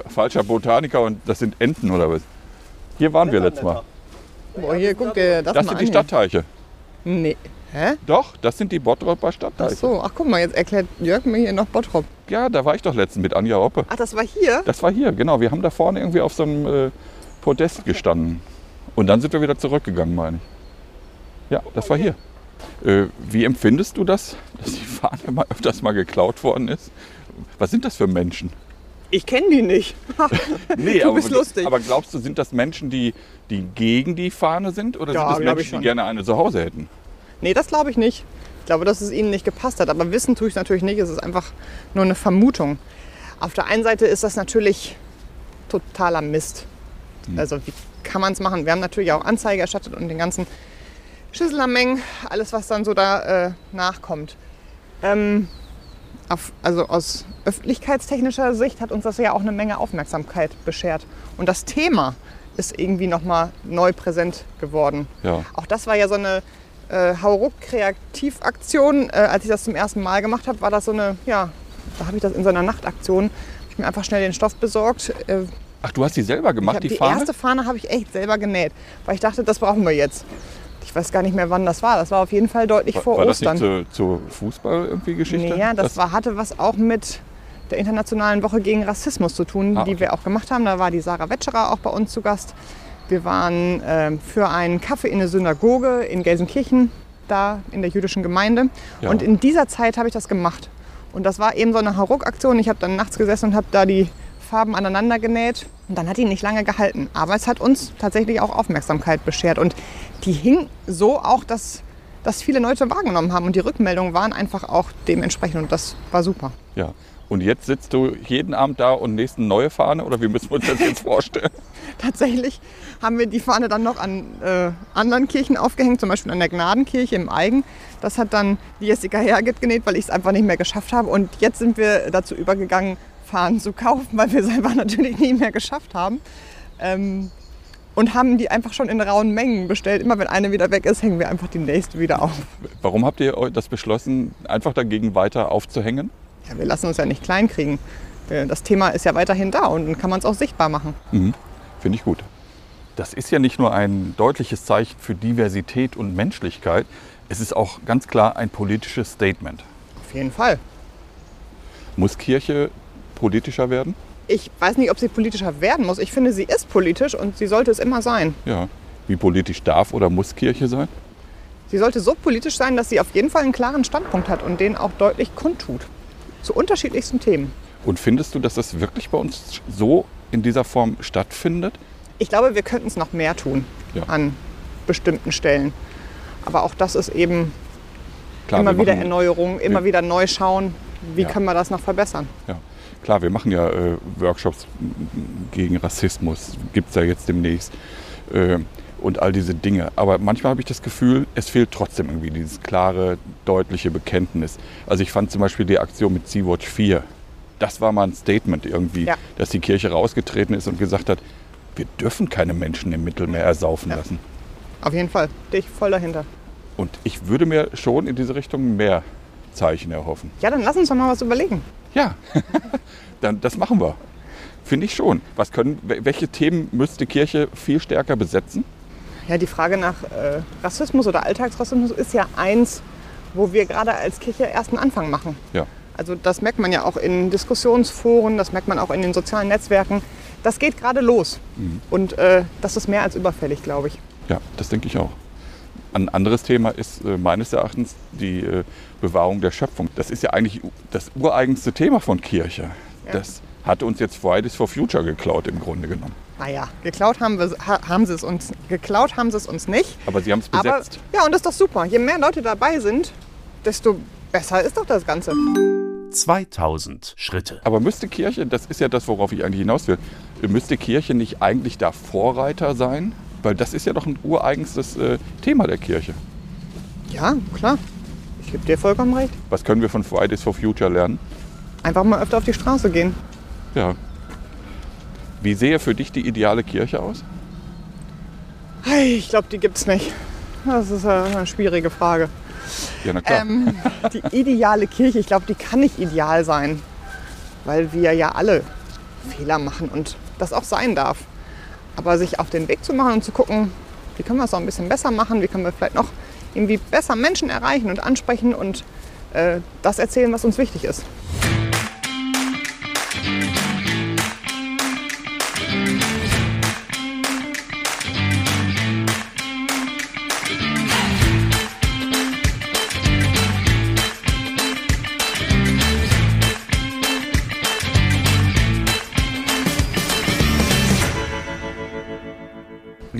Speaker 1: falscher Botaniker und das sind Enten oder was? Hier waren wir letztes Mal.
Speaker 2: Boah, hier guck dir das,
Speaker 1: Das
Speaker 2: mal
Speaker 1: sind
Speaker 2: an.
Speaker 1: die Stadtteiche.
Speaker 2: Nee. Hä?
Speaker 1: Doch, das sind die Bottroper
Speaker 2: Ach
Speaker 1: Stadtteiche.
Speaker 2: so, ach guck mal, jetzt erklärt Jörg mir hier noch Bottrop.
Speaker 1: Ja, da war ich doch letztens mit Anja Oppe.
Speaker 2: Ach, das war hier?
Speaker 1: Das war hier, genau. Wir haben da vorne irgendwie auf so einem äh, Podest gestanden. Und dann sind wir wieder zurückgegangen, meine ich. Ja, das war hier. Äh, wie empfindest du das, dass die Fahne mal öfters mal geklaut worden ist? Was sind das für Menschen?
Speaker 2: Ich kenne die nicht.
Speaker 1: Nee,
Speaker 2: du
Speaker 1: aber,
Speaker 2: bist lustig.
Speaker 1: aber glaubst du, sind das Menschen, die, die gegen die Fahne sind? Oder
Speaker 2: Ja,
Speaker 1: sind das Menschen, die gerne eine zu Hause hätten?
Speaker 2: Nee, das glaube ich nicht. Ich glaube, dass es ihnen nicht gepasst hat. Aber wissen tue ich es natürlich nicht. Es ist einfach nur eine Vermutung. Auf der einen Seite ist das natürlich totaler Mist. Also wie kann man es machen? Wir haben natürlich auch Anzeige erstattet und den ganzen Schisselermengen, alles was dann so da äh, nachkommt. Ähm, auf, also aus öffentlichkeitstechnischer Sicht hat uns das ja auch eine Menge Aufmerksamkeit beschert. Und das Thema ist irgendwie nochmal neu präsent geworden.
Speaker 1: Ja.
Speaker 2: Auch das war ja so eine äh, Hauruck-Kreativaktion. Äh, als ich das zum ersten Mal gemacht habe, war das so eine, ja, da habe ich das in so einer Nachtaktion, hab ich mir einfach schnell den Stoff besorgt. Äh,
Speaker 1: Ach, du hast die selber gemacht, die,
Speaker 2: die
Speaker 1: Fahne?
Speaker 2: erste Fahne habe ich echt selber genäht, weil ich dachte, das brauchen wir jetzt. Ich weiß gar nicht mehr, wann das war. Das war auf jeden Fall deutlich
Speaker 1: war,
Speaker 2: vor
Speaker 1: war das
Speaker 2: Ostern.
Speaker 1: nicht zur, zur Fußball irgendwie Geschichte?
Speaker 2: Nee, ja, das, war, hatte was auch mit der Internationalen Woche gegen Rassismus zu tun,
Speaker 1: Ah,
Speaker 2: die
Speaker 1: okay.
Speaker 2: wir auch gemacht haben. Da war die Sarah Wetscherer auch bei uns zu Gast. Wir waren ähm, für einen Kaffee in der Synagoge in Gelsenkirchen, da in der jüdischen Gemeinde.
Speaker 1: Ja.
Speaker 2: Und in dieser Zeit habe ich das gemacht. Und das war eben so eine Hauruck-Aktion. Ich habe dann nachts gesessen und habe da die Farben aneinander genäht. Und dann hat die nicht lange gehalten. Aber es hat uns tatsächlich auch Aufmerksamkeit beschert. Und die hing so auch, dass das viele Leute wahrgenommen haben. Und die Rückmeldungen waren einfach auch dementsprechend. Und das war super.
Speaker 1: Ja. Und jetzt sitzt du jeden Abend da und nächst eine neue Fahne? Oder wie müssen wir uns das jetzt vorstellen?
Speaker 2: Tatsächlich haben wir die Fahne dann noch an äh, anderen Kirchen aufgehängt, zum Beispiel an der Gnadenkirche im Eigen. Das hat dann die Jessica Herget genäht, weil ich es einfach nicht mehr geschafft habe. Und jetzt sind wir dazu übergegangen, Fahnen zu kaufen, weil wir es einfach natürlich nie mehr geschafft haben. Ähm, und haben die einfach schon in rauen Mengen bestellt. Immer wenn eine wieder weg ist, hängen wir einfach die nächste wieder auf.
Speaker 1: Warum habt ihr das beschlossen, einfach dagegen weiter aufzuhängen?
Speaker 2: Ja, wir lassen uns ja nicht kleinkriegen. Äh, Das Thema ist ja weiterhin da und dann kann man es auch sichtbar machen.
Speaker 1: Finde ich gut. Das ist ja nicht nur ein deutliches Zeichen für Diversität und Menschlichkeit, es ist auch ganz klar ein politisches Statement.
Speaker 2: Auf jeden Fall.
Speaker 1: Muss Kirche politischer werden?
Speaker 2: Ich weiß nicht, ob sie politischer werden muss. Ich finde, sie ist politisch und sie sollte es immer sein.
Speaker 1: Ja. Wie politisch darf oder muss Kirche sein?
Speaker 2: Sie sollte so politisch sein, dass sie auf jeden Fall einen klaren Standpunkt hat und den auch deutlich kundtut. Zu unterschiedlichsten Themen.
Speaker 1: Und findest du, dass das wirklich bei uns so in dieser Form stattfindet?
Speaker 2: Ich glaube, wir könnten es noch mehr tun
Speaker 1: Ja.
Speaker 2: an bestimmten Stellen. Aber auch das ist eben
Speaker 1: Klar,
Speaker 2: immer wieder Erneuerung, immer wieder neu schauen, wie
Speaker 1: Ja.
Speaker 2: können wir das noch verbessern.
Speaker 1: Ja. Klar, wir machen ja äh, Workshops gegen Rassismus, gibt es ja jetzt demnächst. Äh, und all diese Dinge. Aber manchmal habe ich das Gefühl, es fehlt trotzdem irgendwie dieses klare, deutliche Bekenntnis. Also ich fand zum Beispiel die Aktion mit Sea-Watch 4, das war mal ein Statement irgendwie,
Speaker 2: Ja.
Speaker 1: dass die Kirche rausgetreten ist und gesagt hat, wir dürfen keine Menschen im Mittelmeer ersaufen
Speaker 2: Ja.
Speaker 1: lassen.
Speaker 2: Auf jeden Fall. Stehe ich voll dahinter.
Speaker 1: Und ich würde mir schon in diese Richtung mehr Zeichen erhoffen.
Speaker 2: Ja, dann lass uns doch mal was überlegen.
Speaker 1: Ja, dann, das machen wir. Finde ich schon. Was können, wel- welche Themen müsste Kirche viel stärker besetzen?
Speaker 2: Ja, die Frage nach äh, Rassismus oder Alltagsrassismus ist ja eins, wo wir gerade als Kirche erst einen Anfang machen.
Speaker 1: Ja.
Speaker 2: Also das merkt man ja auch in Diskussionsforen, das merkt man auch in den sozialen Netzwerken. Das geht gerade los. Und äh, das ist mehr als überfällig, glaube ich.
Speaker 1: Ja, das denke ich auch. Ein anderes Thema ist äh, meines Erachtens die äh, Bewahrung der Schöpfung. Das ist ja eigentlich das ureigenste Thema von Kirche.
Speaker 2: Ja.
Speaker 1: Das hat uns jetzt Fridays for Future geklaut im Grunde genommen.
Speaker 2: Naja, geklaut haben, wir, ha, haben sie es uns. Geklaut haben sie es uns nicht.
Speaker 1: Aber sie haben es
Speaker 2: Aber
Speaker 1: besetzt.
Speaker 2: ja, und das ist doch super. Je mehr Leute dabei sind, desto besser ist doch das Ganze.
Speaker 3: 2000 Schritte.
Speaker 1: Aber müsste Kirche, das ist ja das, worauf ich eigentlich hinaus will, müsste Kirche nicht eigentlich da Vorreiter sein? Weil das ist ja doch ein ureigenstes äh, Thema der Kirche.
Speaker 2: Ja, klar. Ich gebe dir vollkommen recht.
Speaker 1: Was können wir von Fridays for Future lernen?
Speaker 2: Einfach mal öfter auf die Straße gehen.
Speaker 1: Ja. Wie sehe für dich die ideale Kirche aus?
Speaker 2: Ich glaube, die gibt's nicht. Das ist eine schwierige Frage.
Speaker 1: Ja, na klar.
Speaker 2: Ähm, die ideale Kirche, ich glaube, die kann nicht ideal sein, weil wir ja alle Fehler machen und das auch sein darf. Aber sich auf den Weg zu machen und zu gucken, wie können wir es noch ein bisschen besser machen, wie können wir vielleicht noch irgendwie besser Menschen erreichen und ansprechen und äh, das erzählen, was uns wichtig ist.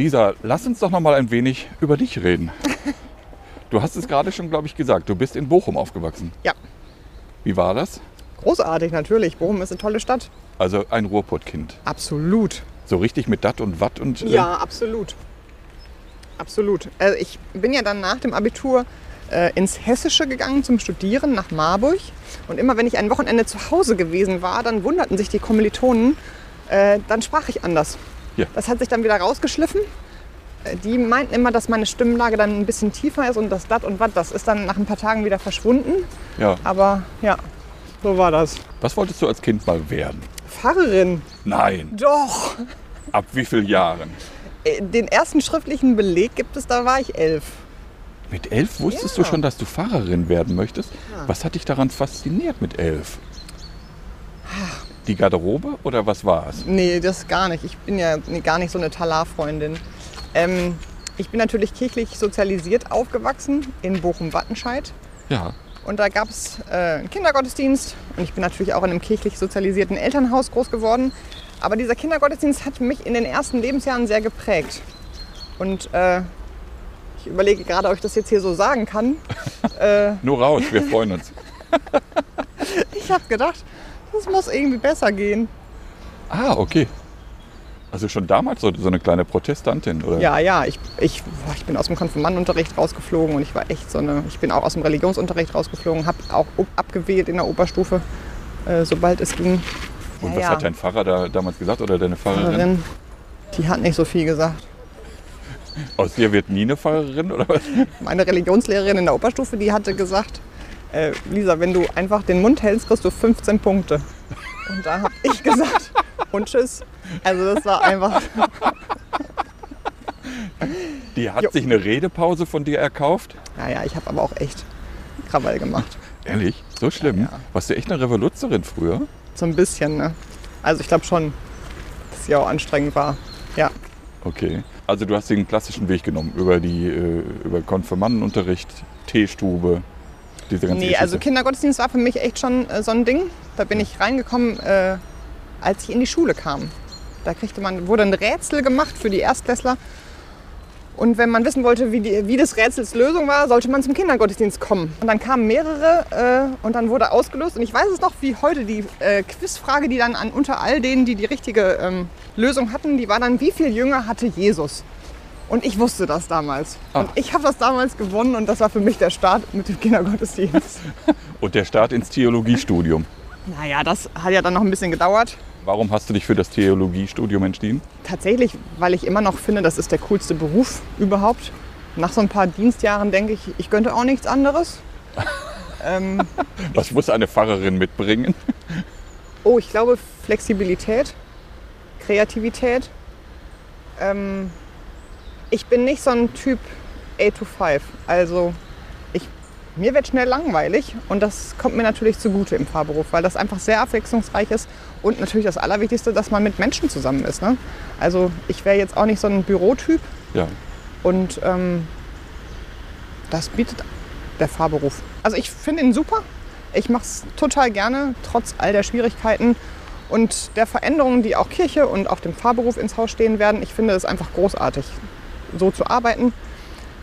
Speaker 1: Lisa, lass uns doch noch mal ein wenig über dich reden. Du hast es gerade schon, glaube ich, gesagt. Du bist in Bochum aufgewachsen.
Speaker 2: Ja,
Speaker 1: Wie war das?
Speaker 2: großartig natürlich. Bochum ist eine tolle Stadt.
Speaker 1: Also ein Ruhrpottkind.
Speaker 2: Absolut.
Speaker 1: So richtig mit Dat und Watt und. äh,
Speaker 2: Ja, absolut. Absolut. Also ich bin ja dann nach dem Abitur äh, ins Hessische gegangen zum Studieren nach Marburg. Und immer wenn ich ein Wochenende zu Hause gewesen war, dann wunderten sich die Kommilitonen, äh, dann sprach ich anders.
Speaker 1: Ja.
Speaker 2: Das hat sich dann wieder rausgeschliffen. Äh, Die meinten immer, dass meine Stimmlage dann ein bisschen tiefer ist und das Dat und Watt, das ist dann nach ein paar Tagen wieder verschwunden.
Speaker 1: ja.
Speaker 2: Aber ja, so war das.
Speaker 1: Was wolltest du als Kind mal werden?
Speaker 2: Pfarrerin.
Speaker 1: Nein.
Speaker 2: Doch.
Speaker 1: Ab wie vielen Jahren?
Speaker 2: Äh, Den ersten schriftlichen Beleg gibt es, da war ich elf.
Speaker 1: Mit elf wusstest
Speaker 2: Ja.
Speaker 1: du schon, dass du Pfarrerin werden möchtest? Was hat dich daran fasziniert mit elf? Die Garderobe oder was war es?
Speaker 2: Nee, das gar nicht. Ich bin ja gar nicht so eine Talar-Freundin. Ähm, ich bin natürlich kirchlich sozialisiert aufgewachsen in Bochum-Wattenscheid.
Speaker 1: Ja.
Speaker 2: Und da gab es äh, einen Kindergottesdienst. Und ich bin natürlich auch in einem kirchlich sozialisierten Elternhaus groß geworden. Aber dieser Kindergottesdienst hat mich in den ersten Lebensjahren sehr geprägt. Und äh, ich überlege gerade, ob ich das jetzt hier so sagen kann. äh,
Speaker 1: Nur raus, wir freuen uns.
Speaker 2: ich habe gedacht, das muss irgendwie besser gehen.
Speaker 1: Ah, okay. Also schon damals so, so eine kleine Protestantin, oder?
Speaker 2: Ja, ja, ich, ich, ich bin aus dem Konfirmandenunterricht rausgeflogen und ich war echt so eine, ich bin auch aus dem Religionsunterricht rausgeflogen, habe auch abgewählt in der Oberstufe, äh, sobald es ging.
Speaker 1: Und
Speaker 2: Ja,
Speaker 1: was
Speaker 2: ja.
Speaker 1: hat dein Pfarrer da damals gesagt oder deine Pfarrerin?
Speaker 2: Pfarrerin, die hat nicht so viel gesagt.
Speaker 1: Aus dir wird nie eine Pfarrerin oder was?
Speaker 2: Meine Religionslehrerin in der Oberstufe, die hatte gesagt, äh, Lisa, wenn du einfach den Mund hältst, kriegst du 15 Punkte. Und da habe ich gesagt, und tschüss. Also das war einfach,
Speaker 1: Die hat
Speaker 2: Jo.
Speaker 1: sich eine Redepause von dir erkauft?
Speaker 2: naja, ich habe aber auch echt Krawall gemacht.
Speaker 1: Ehrlich? So schlimm?
Speaker 2: Ja, ja.
Speaker 1: Warst du echt eine Revoluzerin früher?
Speaker 2: So ein bisschen, ne? Also ich glaube schon, dass sie auch anstrengend war. Ja.
Speaker 1: Okay. Also du hast den klassischen Weg genommen über die äh, über Konfirmandenunterricht, Teestube, diese ganze
Speaker 2: Nee,
Speaker 1: Geschichte.
Speaker 2: also Kindergottesdienst war für mich echt schon äh, so ein Ding. Da bin ich reingekommen, äh, als ich in die Schule kam. Da kriegte man, wurde ein Rätsel gemacht für die Erstklässler. Und wenn man wissen wollte, wie, die, wie des Rätsels Lösung war, sollte man zum Kindergottesdienst kommen. Und dann kamen mehrere äh, und dann wurde ausgelöst. Und ich weiß es noch wie heute, die äh, Quizfrage, die dann an unter all denen, die die richtige ähm, Lösung hatten, die war dann, wie viel Jünger hatte Jesus? Und ich wusste das damals.
Speaker 1: Ah.
Speaker 2: Und ich habe das damals gewonnen und das war für mich der Start mit dem Kindergottesdienst.
Speaker 1: Und der Start ins Theologiestudium.
Speaker 2: Naja, das hat ja dann noch ein bisschen gedauert.
Speaker 1: Warum hast du dich für das Theologiestudium entschieden?
Speaker 2: Tatsächlich, weil ich immer noch finde, das ist der coolste Beruf überhaupt. Nach so ein paar Dienstjahren denke ich, ich könnte auch nichts anderes. ähm,
Speaker 1: Was muss eine Pfarrerin mitbringen?
Speaker 2: oh, ich glaube Flexibilität, Kreativität. Ähm, ich bin nicht so ein Typ 8 to 5. Also ich, mir wird schnell langweilig und das kommt mir natürlich zugute im Fahrberuf, weil das einfach sehr abwechslungsreich ist und natürlich das Allerwichtigste, dass man mit Menschen zusammen ist. Ne? Also ich wäre jetzt auch nicht so ein Bürotyp
Speaker 1: Ja.
Speaker 2: und ähm, das bietet der Fahrberuf. Also ich finde ihn super. Ich mache es total gerne, trotz all der Schwierigkeiten und der Veränderungen, die auch Kirche und auch dem Fahrberuf ins Haus stehen werden. Ich finde es einfach großartig, so zu arbeiten,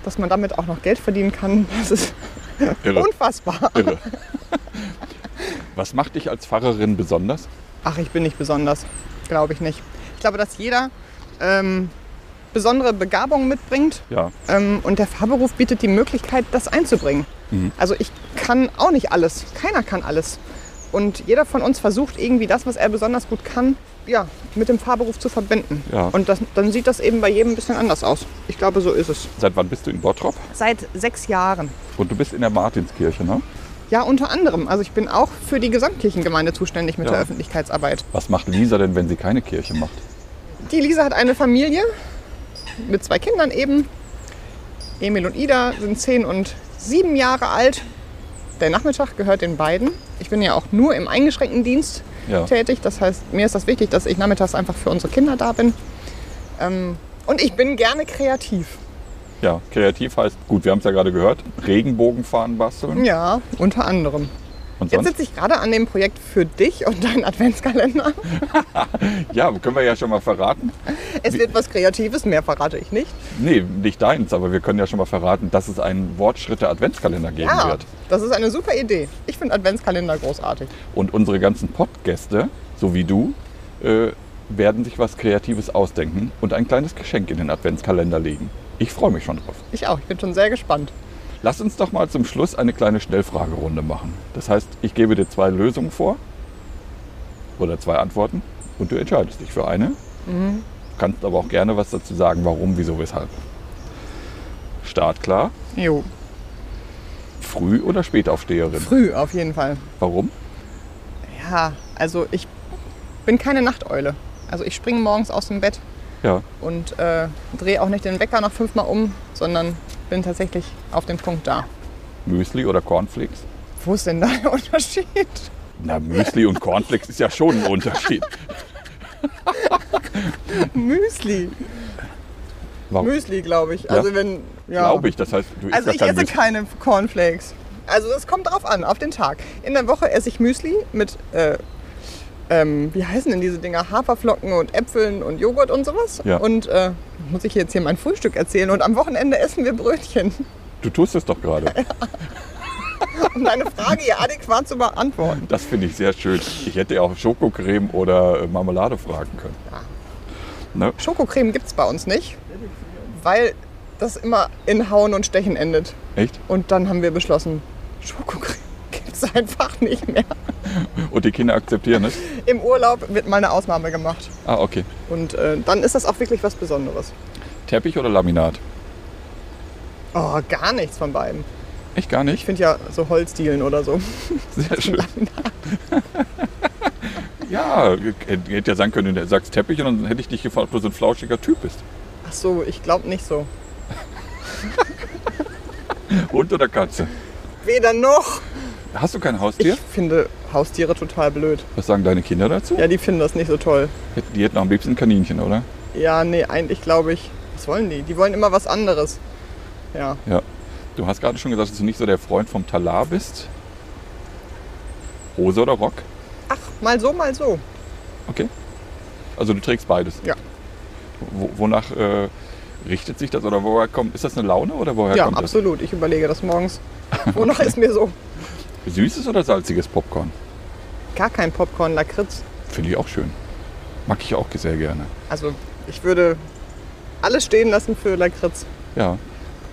Speaker 2: dass man damit auch noch Geld verdienen kann. Das ist
Speaker 1: Irre.
Speaker 2: unfassbar.
Speaker 1: Irre. Was macht dich als Pfarrerin besonders?
Speaker 2: Ach, ich bin nicht besonders. Glaube ich nicht. Ich glaube, dass jeder ähm, besondere Begabungen mitbringt.
Speaker 1: Ja.
Speaker 2: Ähm, und der Fahrberuf bietet die Möglichkeit, das einzubringen.
Speaker 1: Mhm.
Speaker 2: Also ich kann auch nicht alles. Keiner kann alles. Und jeder von uns versucht irgendwie das, was er besonders gut kann, ja, mit dem Fahrberuf zu verbinden.
Speaker 1: Ja.
Speaker 2: Und das, dann sieht das eben bei jedem ein bisschen anders aus. Ich glaube, so ist es.
Speaker 1: Seit wann bist du in Bottrop?
Speaker 2: Seit sechs Jahren.
Speaker 1: Und du bist in der Martinskirche, ne?
Speaker 2: Ja, unter anderem. Also ich bin auch für die Gesamtkirchengemeinde zuständig mit
Speaker 1: Ja.
Speaker 2: der Öffentlichkeitsarbeit.
Speaker 1: Was macht Lisa denn, wenn sie keine Kirche macht?
Speaker 2: Die Lisa hat eine Familie mit zwei Kindern eben. Emil und Ida sind zehn und sieben Jahre alt. Der Nachmittag gehört den beiden. Ich bin ja auch nur im eingeschränkten Dienst
Speaker 1: Ja.
Speaker 2: tätig. Das heißt, mir ist das wichtig, dass ich nachmittags einfach für unsere Kinder da bin. Ähm, und ich bin gerne kreativ.
Speaker 1: Ja, kreativ heißt, gut, wir haben es ja gerade gehört, Regenbogenfahnen basteln.
Speaker 2: Ja, unter anderem.
Speaker 1: Und
Speaker 2: Jetzt sitze ich gerade an dem Projekt für dich und deinen Adventskalender.
Speaker 1: Ja, können wir ja schon mal verraten.
Speaker 2: Es wird was Kreatives, mehr verrate ich nicht.
Speaker 1: Nee, nicht deins, aber wir können ja schon mal verraten, dass es einen Wortschritte-Adventskalender geben
Speaker 2: Ja,
Speaker 1: wird.
Speaker 2: das ist eine super Idee. Ich finde Adventskalender großartig.
Speaker 1: Und unsere ganzen Podgäste, so wie du, äh, werden sich was Kreatives ausdenken und ein kleines Geschenk in den Adventskalender legen. Ich freue mich schon drauf.
Speaker 2: Ich auch, ich bin schon sehr gespannt.
Speaker 1: Lass uns doch mal zum Schluss eine kleine Schnellfragerunde machen. Das heißt, ich gebe dir zwei Lösungen vor oder zwei Antworten und du entscheidest dich für eine. Du kannst aber auch gerne was dazu sagen, warum, wieso, weshalb. Start klar.
Speaker 2: Jo,
Speaker 1: Früh- oder Spätaufsteherin?
Speaker 2: früh auf jeden Fall.
Speaker 1: Warum?
Speaker 2: Ja, also ich bin keine Nachteule. Also ich springe morgens aus dem Bett
Speaker 1: Ja,
Speaker 2: und äh, drehe auch nicht den Wecker noch fünfmal um, sondern bin tatsächlich auf den Punkt da.
Speaker 1: Müsli oder Cornflakes?
Speaker 2: Wo ist denn da der Unterschied?
Speaker 1: Na, Müsli und Cornflakes ist ja schon ein Unterschied.
Speaker 2: Müsli.
Speaker 1: Warum?
Speaker 2: Müsli, glaube ich.
Speaker 1: Ja?
Speaker 2: Also wenn ja.
Speaker 1: Glaube ich. Das heißt, du isst
Speaker 2: Also ich
Speaker 1: kein
Speaker 2: esse
Speaker 1: Müsli.
Speaker 2: keine Cornflakes. Also es kommt drauf an, auf den Tag. In der Woche esse ich Müsli mit, äh, ähm, wie heißen denn diese Dinger? Haferflocken und Äpfeln und Joghurt und sowas.
Speaker 1: Ja.
Speaker 2: Und äh, muss ich jetzt hier mein Frühstück erzählen. Und am Wochenende essen wir Brötchen.
Speaker 1: Du tust es doch gerade.
Speaker 2: Um deine Frage hier adäquat zu beantworten.
Speaker 1: Das finde ich sehr schön. Ich hätte ja auch Schokocreme oder äh, Marmelade fragen können. Ne?
Speaker 2: Schokocreme gibt es bei uns nicht, weil das immer in Hauen und Stechen endet.
Speaker 1: Echt?
Speaker 2: Und dann haben wir beschlossen, Schokocreme gibt es einfach nicht mehr.
Speaker 1: Und die Kinder akzeptieren es?
Speaker 2: Im Urlaub wird mal eine Ausnahme gemacht.
Speaker 1: Ah, okay.
Speaker 2: Und äh, dann ist das auch wirklich was Besonderes.
Speaker 1: Teppich oder Laminat?
Speaker 2: Oh, gar nichts von beiden.
Speaker 1: Echt gar
Speaker 2: Ich
Speaker 1: nicht?
Speaker 2: finde ja so Holzdielen oder so.
Speaker 1: Sehr schön. ja, hätte hätte ja sein können, du sagst Teppich und dann hätte ich dich gefragt, ob du so ein flauschiger Typ bist.
Speaker 2: Ach so, ich glaube nicht so.
Speaker 1: Hund oder Katze?
Speaker 2: Weder noch.
Speaker 1: Hast du kein Haustier?
Speaker 2: Ich finde Haustiere total blöd.
Speaker 1: Was sagen deine Kinder dazu?
Speaker 2: Ja, die finden das nicht so toll.
Speaker 1: Die hätten auch am liebsten ein Kaninchen, oder?
Speaker 2: Ja, nee, eigentlich glaube ich. Was wollen die? Die wollen immer was anderes. Ja.
Speaker 1: Ja. Du hast gerade schon gesagt, dass du nicht so der Freund vom Talar bist. Hose oder Rock?
Speaker 2: Ach, mal so, mal so.
Speaker 1: Okay. Also du trägst beides.
Speaker 2: Ja.
Speaker 1: Wo, wonach äh, richtet sich das oder woher kommt? Ist das eine Laune oder woher
Speaker 2: ja,
Speaker 1: kommt
Speaker 2: absolut. Ich überlege das morgens. Wonach ist mir so?
Speaker 1: Süßes oder salziges Popcorn?
Speaker 2: Gar kein Popcorn, Lakritz.
Speaker 1: Finde ich auch schön. Mag ich auch sehr gerne.
Speaker 2: Also, ich würde alles stehen lassen für Lakritz.
Speaker 1: Ja.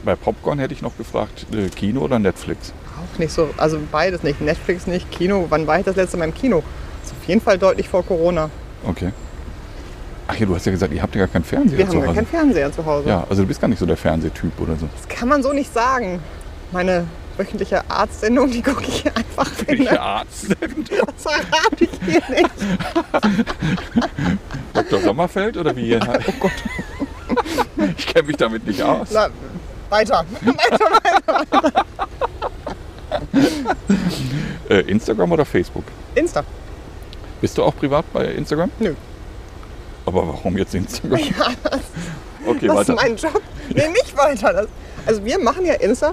Speaker 1: Bei Popcorn hätte ich noch gefragt, äh, Kino oder Netflix?
Speaker 2: Auch nicht so, also beides nicht. Netflix nicht, Kino. Wann war ich das letzte Mal im Kino? Das ist auf jeden Fall deutlich vor Corona.
Speaker 1: Okay. Ach ja, du hast ja gesagt, ihr habt ja gar keinen Fernseher
Speaker 2: Wir
Speaker 1: zu
Speaker 2: haben gar
Speaker 1: Hause.
Speaker 2: keinen Fernseher zu Hause.
Speaker 1: Ja, also du bist gar nicht so der Fernsehtyp oder so.
Speaker 2: Das kann man so nicht sagen. Meine wöchentliche Arztsendung, die gucke ich einfach in
Speaker 1: Welche Arzt denn?
Speaker 2: Das verrate ich hier nicht.
Speaker 1: Dr. Sommerfeld oder wie? Oh Gott. Ich kenne mich damit nicht aus.
Speaker 2: Na, weiter. weiter, weiter.
Speaker 1: Äh, Instagram oder Facebook?
Speaker 2: Insta.
Speaker 1: Bist du auch privat bei Instagram?
Speaker 2: Nö.
Speaker 1: Aber warum jetzt Instagram? Okay,
Speaker 2: Das
Speaker 1: weiter.
Speaker 2: ist mein Job. Nee, nicht weiter. Das, also wir machen ja Insta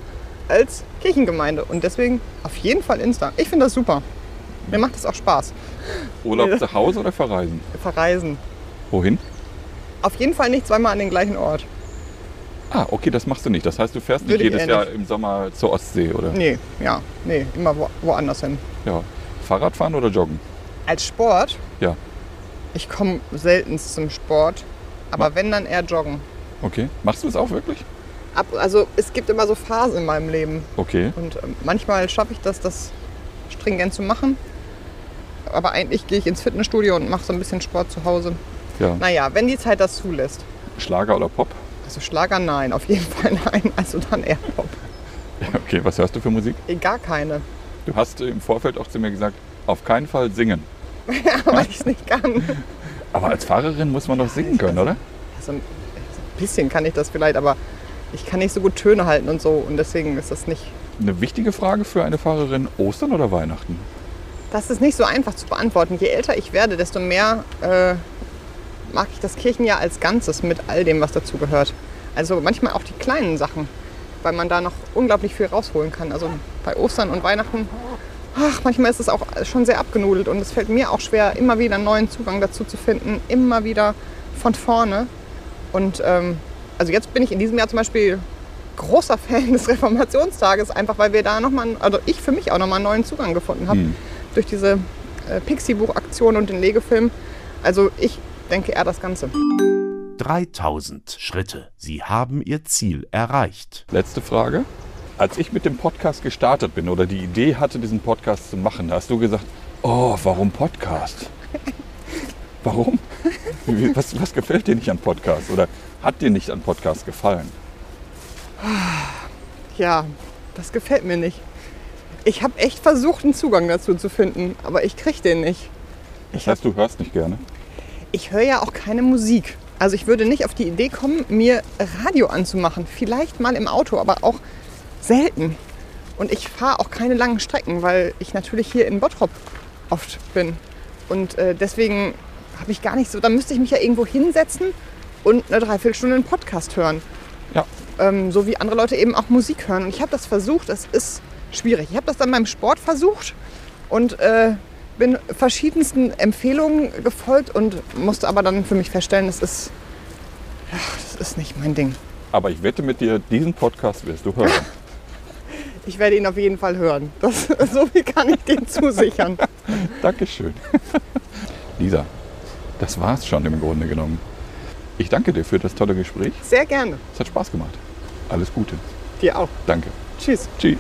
Speaker 2: als Kirchengemeinde und deswegen auf jeden Fall Insta. Ich finde das super. Mir macht das auch Spaß.
Speaker 1: Urlaub zu Hause oder verreisen?
Speaker 2: Verreisen.
Speaker 1: Wohin?
Speaker 2: Auf jeden Fall nicht zweimal an den gleichen Ort.
Speaker 1: Ah, okay, das machst du nicht. Das heißt, du fährst nicht
Speaker 2: Würde
Speaker 1: jedes Jahr
Speaker 2: nicht.
Speaker 1: im Sommer zur Ostsee, oder?
Speaker 2: Nee, ja, nee, immer wo, woanders hin.
Speaker 1: Ja. Fahrradfahren oder joggen?
Speaker 2: Als Sport,
Speaker 1: Ja.
Speaker 2: ich komme selten zum Sport, aber
Speaker 1: Ma-
Speaker 2: wenn, dann eher joggen.
Speaker 1: Okay. Machst du es auch wirklich?
Speaker 2: Ab, also es gibt immer so Phasen in meinem Leben
Speaker 1: Okay.
Speaker 2: und ähm, manchmal schaffe ich das, das stringent zu machen. Aber eigentlich gehe ich ins Fitnessstudio und mache so ein bisschen Sport zu Hause.
Speaker 1: Ja.
Speaker 2: Naja, wenn die Zeit das zulässt.
Speaker 1: Schlager oder Pop?
Speaker 2: Also Schlager nein, auf jeden Fall nein. Also dann eher Pop.
Speaker 1: Ja, okay, was hörst du für Musik?
Speaker 2: Eh, Gar keine.
Speaker 1: Du hast äh, im Vorfeld auch zu mir gesagt, auf keinen Fall singen.
Speaker 2: Weil ich es nicht kann.
Speaker 1: Aber als Fahrerin muss man doch singen können, oder?
Speaker 2: Also ein bisschen kann ich das vielleicht, aber ich kann nicht so gut Töne halten und so. Und deswegen ist das nicht.
Speaker 1: Eine wichtige Frage für eine Fahrerin, Ostern oder Weihnachten?
Speaker 2: Das ist nicht so einfach zu beantworten. Je älter ich werde, desto mehr äh, mag ich das Kirchenjahr als Ganzes mit all dem, was dazu gehört. Also manchmal auch die kleinen Sachen, weil man da noch unglaublich viel rausholen kann. Also bei Ostern und Weihnachten ach, manchmal ist es auch schon sehr abgenudelt und es fällt mir auch schwer, immer wieder einen neuen Zugang dazu zu finden, immer wieder von vorne. Und ähm, also jetzt bin ich in diesem Jahr zum Beispiel großer Fan des Reformationstages, einfach weil wir da nochmal, also ich für mich auch nochmal einen neuen Zugang gefunden habe
Speaker 1: Hm.
Speaker 2: durch diese äh, Pixie-Buch-Aktion und den Legefilm. Also ich denke eher das Ganze.
Speaker 3: 3000 Schritte. Sie haben Ihr Ziel erreicht.
Speaker 1: Letzte Frage. Als ich mit dem Podcast gestartet bin oder die Idee hatte, diesen Podcast zu machen, da hast du gesagt, oh, warum Podcast? Warum? Was, was gefällt dir nicht an Podcast? Oder hat dir nicht an Podcast gefallen?
Speaker 2: Ja, das gefällt mir nicht. Ich habe echt versucht, einen Zugang dazu zu finden, aber ich kriege den nicht.
Speaker 1: Das heißt, du hörst nicht gerne?
Speaker 2: Ich höre ja auch keine Musik. Also ich würde nicht auf die Idee kommen, mir Radio anzumachen. Vielleicht mal im Auto, aber auch selten. Und ich fahre auch keine langen Strecken, weil ich natürlich hier in Bottrop oft bin. Und äh, deswegen habe ich gar nicht so, da müsste ich mich ja irgendwo hinsetzen und eine Dreiviertelstunde einen Podcast hören.
Speaker 1: Ja.
Speaker 2: Ähm, so wie andere Leute eben auch Musik hören. Und ich habe das versucht, es ist schwierig. Ich habe das dann beim Sport versucht und äh, bin verschiedensten Empfehlungen gefolgt und musste aber dann für mich feststellen, das ist, ja, das ist nicht mein Ding.
Speaker 1: Aber ich wette mit dir, diesen Podcast wirst du hören.
Speaker 2: Ich werde ihn auf jeden Fall hören. Das, so viel kann ich dir zusichern.
Speaker 1: Dankeschön. Lisa, das war's schon im Grunde genommen. Ich danke dir für das tolle Gespräch.
Speaker 2: Sehr gerne.
Speaker 1: Es hat Spaß gemacht. Alles Gute.
Speaker 2: Dir auch.
Speaker 1: Danke.
Speaker 2: Tschüss.
Speaker 1: Tschüss.